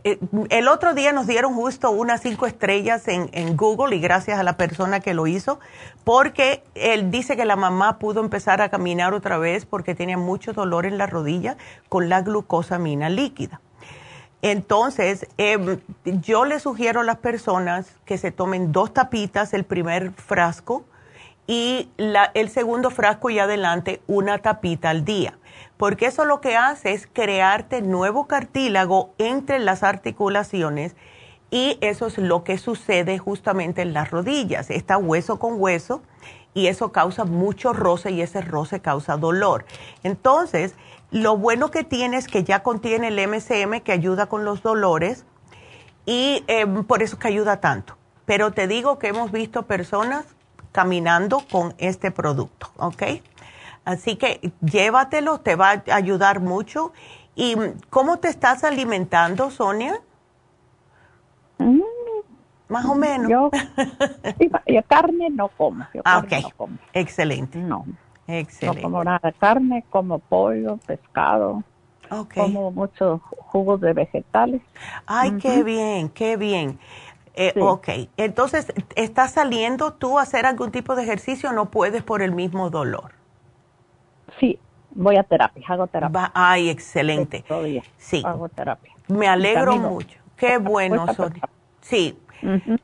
eh, el otro día nos dieron justo unas cinco estrellas en, Google y gracias a la persona que lo hizo, porque él dice que la mamá pudo empezar a caminar otra vez porque tenía mucho dolor en la rodilla con la glucosamina líquida. Entonces, em, yo le sugiero a las personas que se tomen dos tapitas, el primer frasco, y el segundo frasco y adelante una tapita al día porque eso lo que hace es crearte nuevo cartílago entre las articulaciones y eso es lo que sucede justamente en las rodillas. Está hueso con hueso y eso causa mucho roce y ese roce causa dolor. Entonces, lo bueno que tiene es que ya contiene el MCM que ayuda con los dolores y em, por eso que ayuda tanto. Pero te digo que hemos visto personas caminando con este producto, ¿ok? Así que llévatelo, te va a ayudar mucho. ¿Y cómo te estás alimentando, Sonia? Mm. Más o menos. Yo, carne no como. ah, ok. Excelente. No. Excelente. No como nada de carne, como pollo, pescado. Okay. Como muchos jugos de vegetales. Ay, qué bien, qué bien. Eh, Ok, entonces, ¿estás saliendo tú a hacer algún tipo de ejercicio o no puedes por el mismo dolor? Sí, voy a terapia, hago terapia. ay, excelente. Sí. Hago terapia. Me alegro mucho. Qué bueno, Sonia. Sí.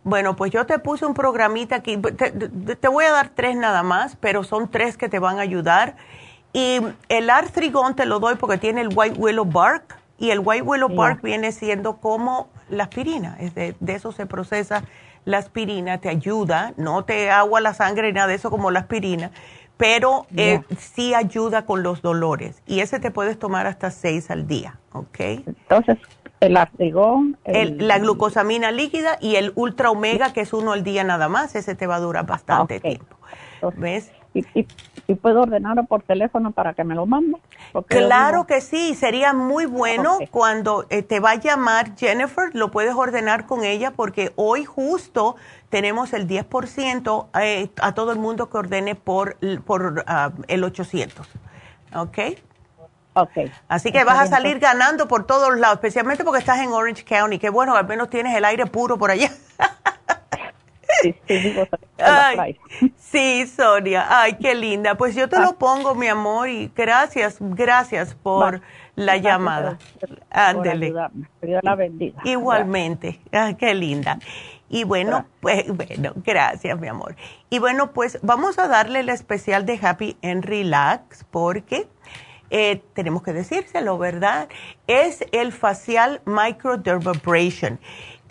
Bueno, pues yo te puse un programita aquí. Te, voy a dar tres nada más, pero son tres que te van a ayudar. Y el artrigón te lo doy porque tiene el white willow bark. Y el white willow bark viene siendo como la aspirina. Es de, de, eso se procesa la aspirina. Te ayuda. No te agua la sangre ni nada de eso como la aspirina pero eh, sí ayuda con los dolores y ese te puedes tomar hasta seis al día, ¿ok? Entonces, el artrigón, la glucosamina líquida y el ultra omega, que es uno al día nada más, ese te va a durar bastante tiempo. ¿Ves? Y, puedo ordenarlo por teléfono para que me lo mande? Claro que sí, sería muy bueno cuando eh, te va a llamar Jennifer, lo puedes ordenar con ella porque hoy justo tenemos el 10% eh, a todo el mundo que ordene por, por ah, el 800. ¿Ok? Ok. Así que vas a salir ganando por todos lados, especialmente porque estás en Orange County. Que bueno, al menos tienes el aire puro por allá. Sí, Sonia. Ay, qué linda. Pues yo te lo ah. pongo, mi amor, y gracias, gracias por la llamada. Ándele. la bendiga. Igualmente. Ay, qué linda. Y bueno, pues bueno, gracias, mi amor. Y bueno, pues vamos a darle el especial de Happy and Relax porque eh, tenemos que decírselo, ¿verdad? Es el facial microdermabrasion.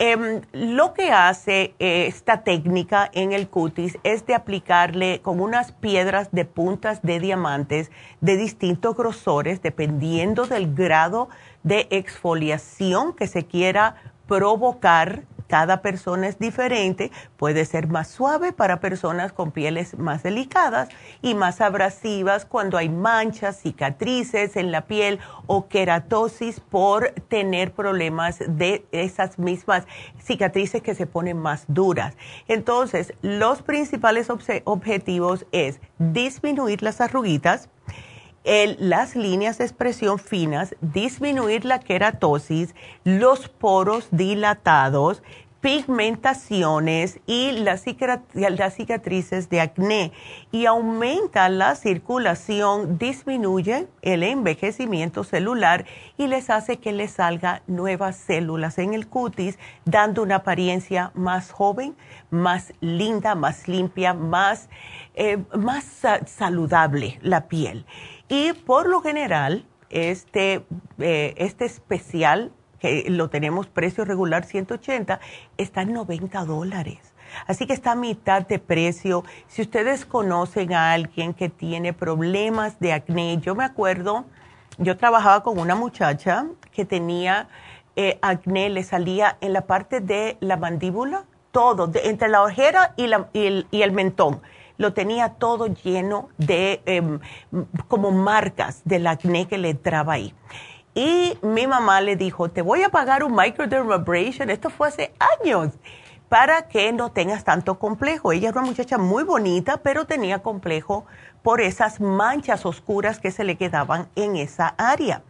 Em, lo que hace eh, esta técnica en el cutis es de aplicarle con unas piedras de puntas de diamantes de distintos grosores, dependiendo del grado de exfoliación que se quiera provocar cada persona es diferente, puede ser más suave para personas con pieles más delicadas y más abrasivas cuando hay manchas, cicatrices en la piel o queratosis por tener problemas de esas mismas cicatrices que se ponen más duras. Entonces, los principales objetivos es disminuir las arruguitas, las líneas de expresión finas, disminuir la queratosis, los poros dilatados, pigmentaciones y las, cicatrices de acné y aumenta la circulación, disminuye el envejecimiento celular y les hace que les salga nuevas células en el cutis, dando una apariencia más joven, más linda, más limpia, más, eh, más saludable la piel. Y por lo general, este, eh, este especial, que lo tenemos precio regular 180, está en 90 dólares. Así que está a mitad de precio. Si ustedes conocen a alguien que tiene problemas de acné, yo me acuerdo, yo trabajaba con una muchacha que tenía eh, acné, le salía en la parte de la mandíbula, todo, entre la ojera y, la, y, el, y el mentón lo tenía todo lleno de em, como marcas del acné que le entraba ahí. Y mi mamá le dijo, te voy a pagar un microdermabrasion, esto fue hace años, para que no tengas tanto complejo. Ella era una muchacha muy bonita, pero tenía complejo por esas manchas oscuras que se le quedaban en esa área.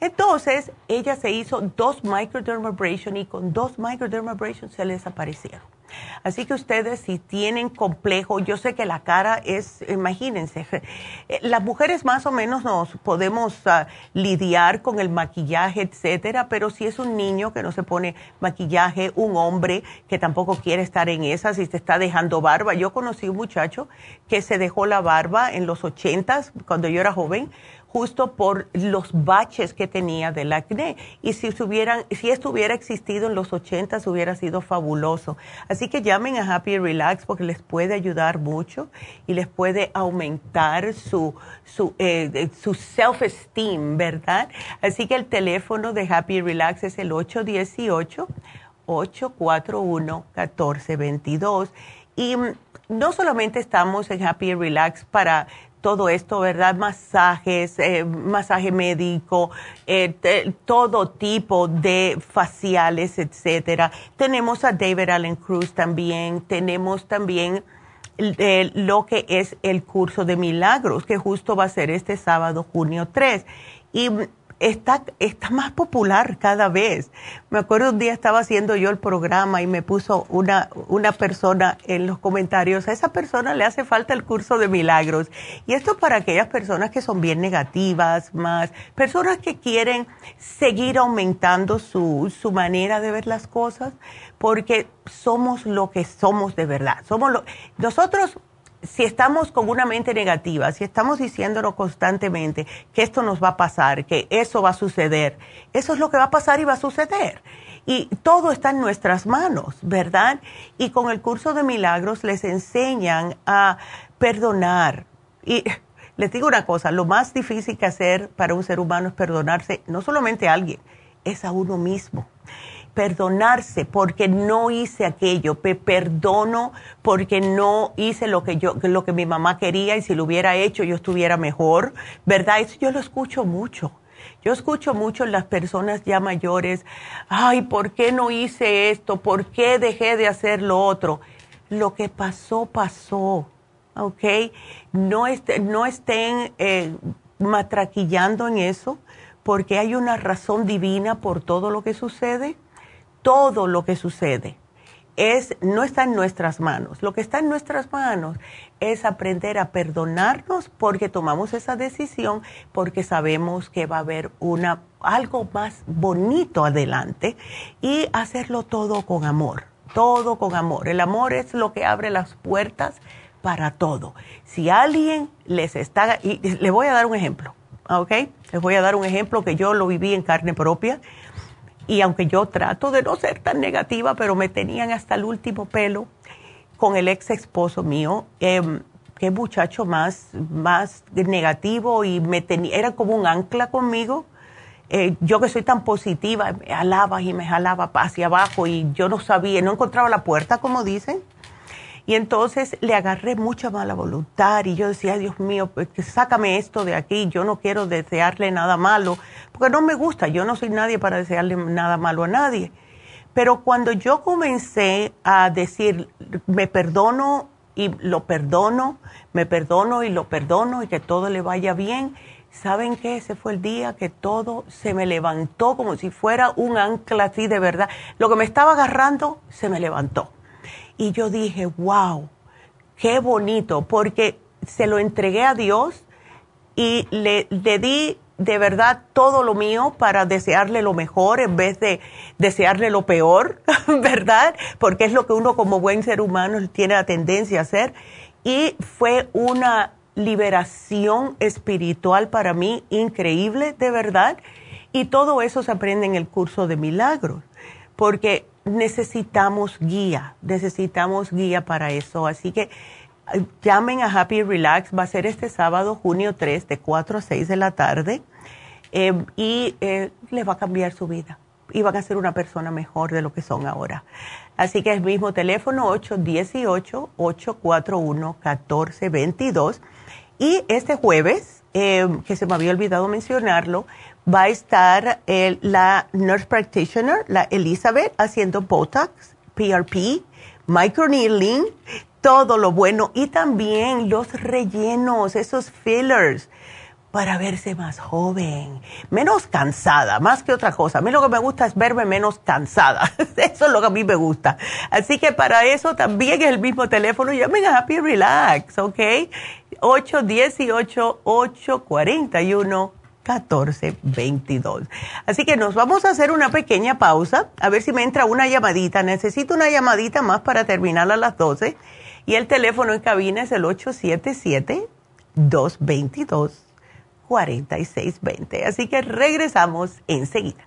Entonces, ella se hizo dos microdermabrasion y con dos microdermabrasion se les desaparecieron. Así que ustedes si tienen complejo, yo sé que la cara es, imagínense, eh, las mujeres más o menos nos podemos ah, lidiar con el maquillaje, etcétera, pero si es un niño que no se pone maquillaje, un hombre que tampoco quiere estar en esas y se está dejando barba. Yo conocí un muchacho que se dejó la barba en los ochentas, cuando yo era joven, justo por los baches que tenía del acné. Y si, si esto hubiera existido en los 80 hubiera sido fabuloso. Así que llamen a Happy Relax porque les puede ayudar mucho y les puede aumentar su, su, eh, su self-esteem, ¿verdad? Así que el teléfono de Happy Relax es el 818. 841-1422. Y mm, no solamente estamos en Happy Relax para todo esto, ¿verdad? Masajes, eh, masaje médico, eh, todo tipo de faciales, etcétera. Tenemos a David Allen Cruz también, tenemos también eh, lo que es el curso de milagros, que justo va a ser este sábado, junio 3. Y está, está más popular cada vez. Me acuerdo un día estaba haciendo yo el programa y me puso una, una persona en los comentarios, a esa persona le hace falta el curso de milagros. Y esto para aquellas personas que son bien negativas, más personas que quieren seguir aumentando su, su manera de ver las cosas, porque somos lo que somos de verdad. Somos lo, nosotros si estamos con una mente negativa, si estamos diciéndonos constantemente que esto nos va a pasar, que eso va a suceder, eso es lo que va a pasar y va a suceder. Y todo está en nuestras manos, ¿verdad? Y con el curso de milagros les enseñan a perdonar. Y les digo una cosa, lo más difícil que hacer para un ser humano es perdonarse no solamente a alguien, es a uno mismo perdonarse porque no hice aquello, me perdono porque no hice lo que yo, lo que mi mamá quería y si lo hubiera hecho yo estuviera mejor, ¿verdad? Eso yo lo escucho mucho. Yo escucho mucho las personas ya mayores, ay, ¿por qué no hice esto? ¿Por qué dejé de hacer lo otro? Lo que pasó, pasó, ¿ok? No, no estén eh, matraquillando en eso porque hay una razón divina por todo lo que sucede todo lo que sucede es, no está en nuestras manos. Lo que está en nuestras manos es aprender a perdonarnos porque tomamos esa decisión, porque sabemos que va a haber una, algo más bonito adelante y hacerlo todo con amor, todo con amor. El amor es lo que abre las puertas para todo. Si alguien les está, y les voy a dar un ejemplo, ¿ok? Les voy a dar un ejemplo que yo lo viví en carne propia y aunque yo trato de no ser tan negativa, pero me tenían hasta el último pelo con el ex esposo mío, eh, qué muchacho más, más negativo y me tenía, era como un ancla conmigo. eh, yo que soy tan positiva, me jalaba y me jalaba hacia abajo y yo no sabía, no encontraba la puerta, como dicen. Y entonces le agarré mucha mala voluntad y yo decía, Dios mío, pues, sácame esto de aquí, yo no quiero desearle nada malo, porque no me gusta, yo no soy nadie para desearle nada malo a nadie. Pero cuando yo comencé a decir, me perdono y lo perdono, me perdono y lo perdono y que todo le vaya bien, ¿saben qué? Ese fue el día que todo se me levantó como si fuera un ancla así de verdad. Lo que me estaba agarrando se me levantó. Y yo dije, wow, qué bonito, porque se lo entregué a Dios y le, le di de verdad todo lo mío para desearle lo mejor en vez de desearle lo peor, ¿verdad? Porque es lo que uno como buen ser humano tiene la tendencia a hacer. Y fue una liberación espiritual para mí increíble, de verdad. Y todo eso se aprende en el curso de milagros, porque necesitamos guía, necesitamos guía para eso. Así que eh, llamen a Happy Relax, va a ser este sábado, junio 3, de 4 a 6 de la tarde, eh, y eh, les va a cambiar su vida y van a ser una persona mejor de lo que son ahora. Así que es mismo teléfono 818-841-1422. Y este jueves, que se me había olvidado mencionarlo, va a estar la nurse practitioner, la Elizabeth, haciendo Botox, PRP, microneedling, todo lo bueno y también los rellenos, esos fillers para verse más joven, menos cansada, más que otra cosa. A mí lo que me gusta es verme menos cansada. Eso es lo que a mí me gusta. Así que para eso también es el mismo teléfono. Llamen a Happy Relax, ¿ok? 818-841. 1422. Así que nos vamos a hacer una pequeña pausa, a ver si me entra una llamadita. Necesito una llamadita más para terminar a las 12. Y el teléfono en cabina es el 877-222-4620. Así que regresamos enseguida.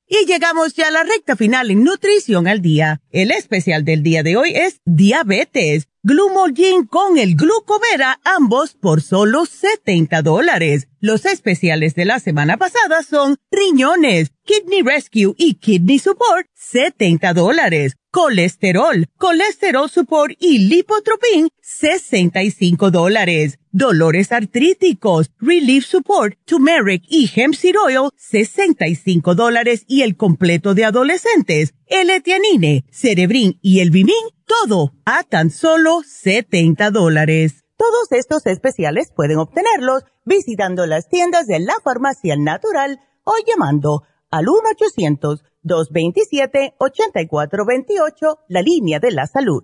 Y llegamos ya a la recta final en Nutrición al Día. El especial del día de hoy es diabetes. Glumolgin con el glucovera, ambos por solo 70 dólares. Los especiales de la semana pasada son riñones, kidney rescue y kidney support, 70 dólares. Colesterol, colesterol support y lipotropin, 65 dólares. Dolores artríticos, relief support, turmeric y hemp seed oil, 65 dólares. Y el completo de adolescentes, el etianine, cerebrin y el bimin, todo a tan solo 70 dólares. Todos estos especiales pueden obtenerlos visitando las tiendas de la farmacia natural o llamando al 1-800-227-8428, la línea de la salud.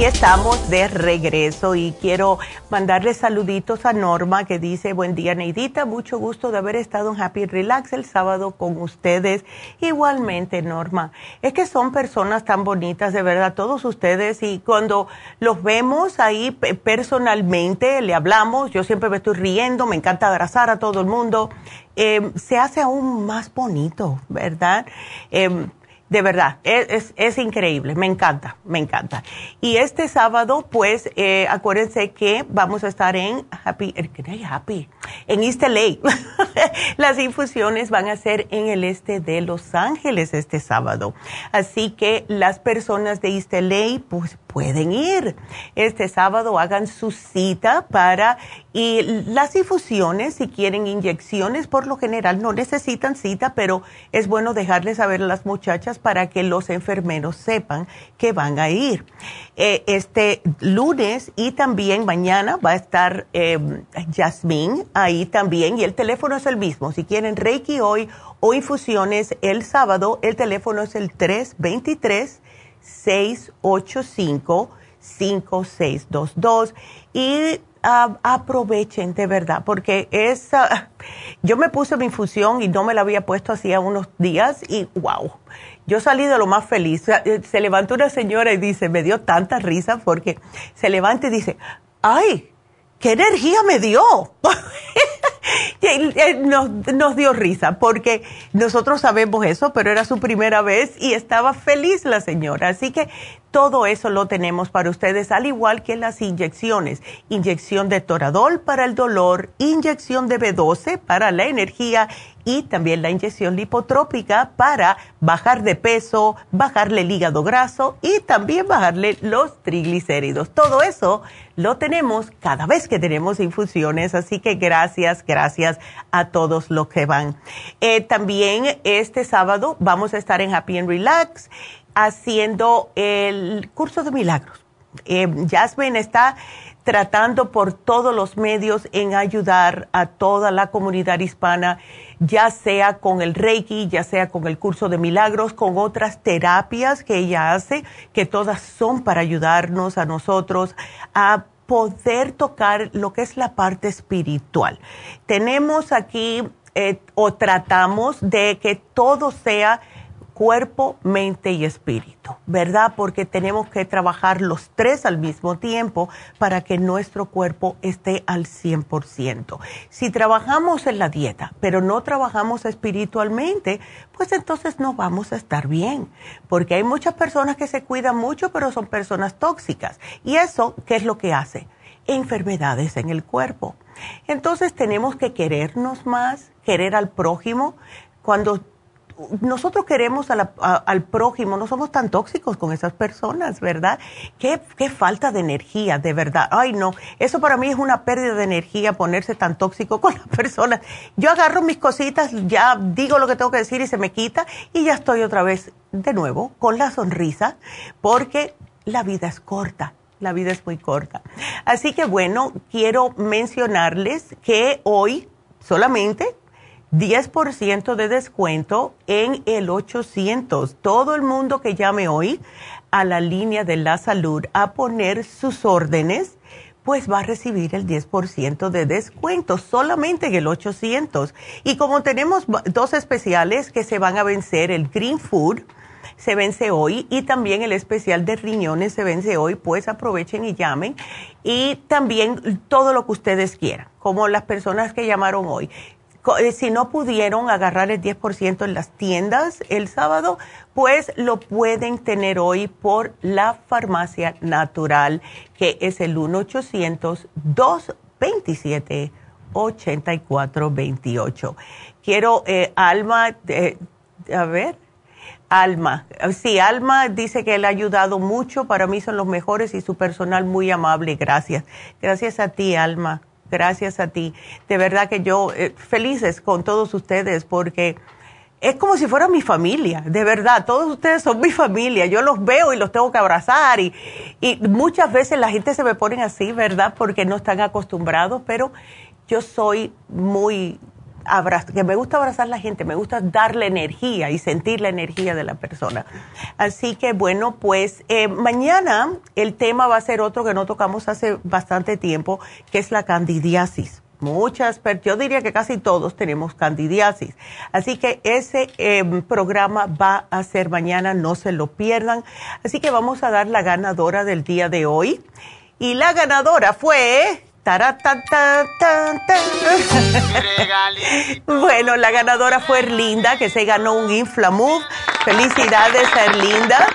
Aquí estamos de regreso y quiero mandarle saluditos a Norma que dice, buen día Neidita, mucho gusto de haber estado en Happy Relax el sábado con ustedes. Igualmente Norma, es que son personas tan bonitas, de verdad, todos ustedes y cuando los vemos ahí personalmente, le hablamos, yo siempre me estoy riendo, me encanta abrazar a todo el mundo, eh, se hace aún más bonito, ¿verdad? Eh, de verdad, es, es, increíble, me encanta, me encanta. Y este sábado, pues, eh, acuérdense que vamos a estar en Happy, Happy, en East LA. Las infusiones van a ser en el este de Los Ángeles este sábado. Así que las personas de East LA, pues, pueden ir. Este sábado hagan su cita para y las infusiones, si quieren inyecciones, por lo general no necesitan cita, pero es bueno dejarles saber a las muchachas para que los enfermeros sepan que van a ir. Eh, este lunes y también mañana va a estar eh, Jasmine ahí también y el teléfono es el mismo. Si quieren Reiki hoy o infusiones el sábado, el teléfono es el 323 685 5622 y aprovechen de verdad, porque esa, yo me puse mi infusión y no me la había puesto hacía unos días y wow, yo salí de lo más feliz. Eh, se levantó una señora y dice, me dio tanta risa porque se levanta y dice, ay, ¿qué energía me dio? nos, dio risa porque nosotros sabemos eso, pero era su primera vez y estaba feliz la señora. Así que todo eso lo tenemos para ustedes, al igual que las inyecciones. Inyección de Toradol para el dolor, inyección de B12 para la energía y también la inyección lipotrópica para bajar de peso, bajarle el hígado graso y también bajarle los triglicéridos. Todo eso lo tenemos cada vez que tenemos infusiones, así que gracias, gracias a todos los que van. Eh, también este sábado vamos a estar en Happy and Relax haciendo el curso de milagros. Eh, Jasmine está tratando por todos los medios en ayudar a toda la comunidad hispana, ya sea con el Reiki, ya sea con el curso de milagros, con otras terapias que ella hace, que todas son para ayudarnos a nosotros a poder tocar lo que es la parte espiritual. Tenemos aquí eh, o tratamos de que todo sea cuerpo, mente y espíritu, ¿verdad? Porque tenemos que trabajar los tres al mismo tiempo para que nuestro cuerpo esté al 100%. Si trabajamos en la dieta, pero no trabajamos espiritualmente, pues entonces no vamos a estar bien, porque hay muchas personas que se cuidan mucho, pero son personas tóxicas. ¿Y eso qué es lo que hace? Enfermedades en el cuerpo. Entonces tenemos que querernos más, querer al prójimo. Cuando nosotros queremos al prójimo, no somos tan tóxicos con esas personas, ¿verdad? Qué, qué falta de energía, de verdad. Ay, no, eso para mí es una pérdida de energía ponerse tan tóxico con las personas. Yo agarro mis cositas, ya digo lo que tengo que decir y se me quita y ya estoy otra vez de nuevo con la sonrisa porque la vida es corta. La vida es muy corta. Así que bueno, quiero mencionarles que hoy solamente 10% de descuento en el 800. Todo el mundo que llame hoy a la línea de la salud a poner sus órdenes pues va a recibir el 10% de descuento solamente en el 800. Y como tenemos dos especiales que se van a vencer, el Green Food se vence hoy y también el especial de riñones se vence hoy, pues aprovechen y llamen. Y también todo lo que ustedes quieran, como las personas que llamaron hoy. Eh, si no pudieron agarrar el 10% en las tiendas el sábado, pues lo pueden tener hoy por la farmacia natural, que es el 1-800-227-8428. Quiero, eh, Alma, a ver, Alma. Sí, Alma dice que él ha ayudado mucho. Para mí son los mejores y su personal muy amable. Gracias. Gracias a ti, Alma. Gracias a ti. De verdad que yo eh, felices con todos ustedes porque es como si fuera mi familia. De verdad, todos ustedes son mi familia. Yo los veo y los tengo que abrazar y, y muchas veces la gente se me pone así, ¿verdad? Porque no están acostumbrados, pero yo soy muy que me gusta abrazar a la gente, me gusta darle energía y sentir la energía de la persona. Así que bueno, pues eh, mañana el tema va a ser otro que no tocamos hace bastante tiempo, que es la candidiasis. Muchas, yo diría que casi todos tenemos candidiasis. Así que ese em, programa va a ser mañana, no se lo pierdan. Así que vamos a dar la ganadora del día de hoy. Y la ganadora fue bueno, la ganadora fue Erlinda, que se ganó un Inflamove. Felicidades a Erlinda.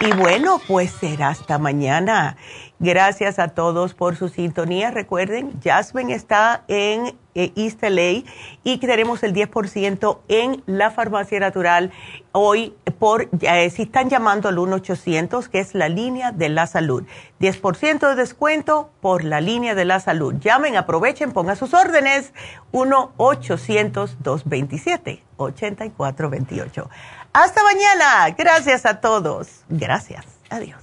Y bueno, pues será hasta mañana. Gracias a todos por su sintonía. Recuerden, Jasmine está en East LA y tenemos el 10% en la farmacia natural hoy por, eh, si están llamando al 1-800, que es la línea de la salud. 10% de descuento por la línea de la salud. Llamen, aprovechen, pongan sus órdenes. 1-800-227-8428. Hasta mañana. Gracias a todos. Gracias. Adiós.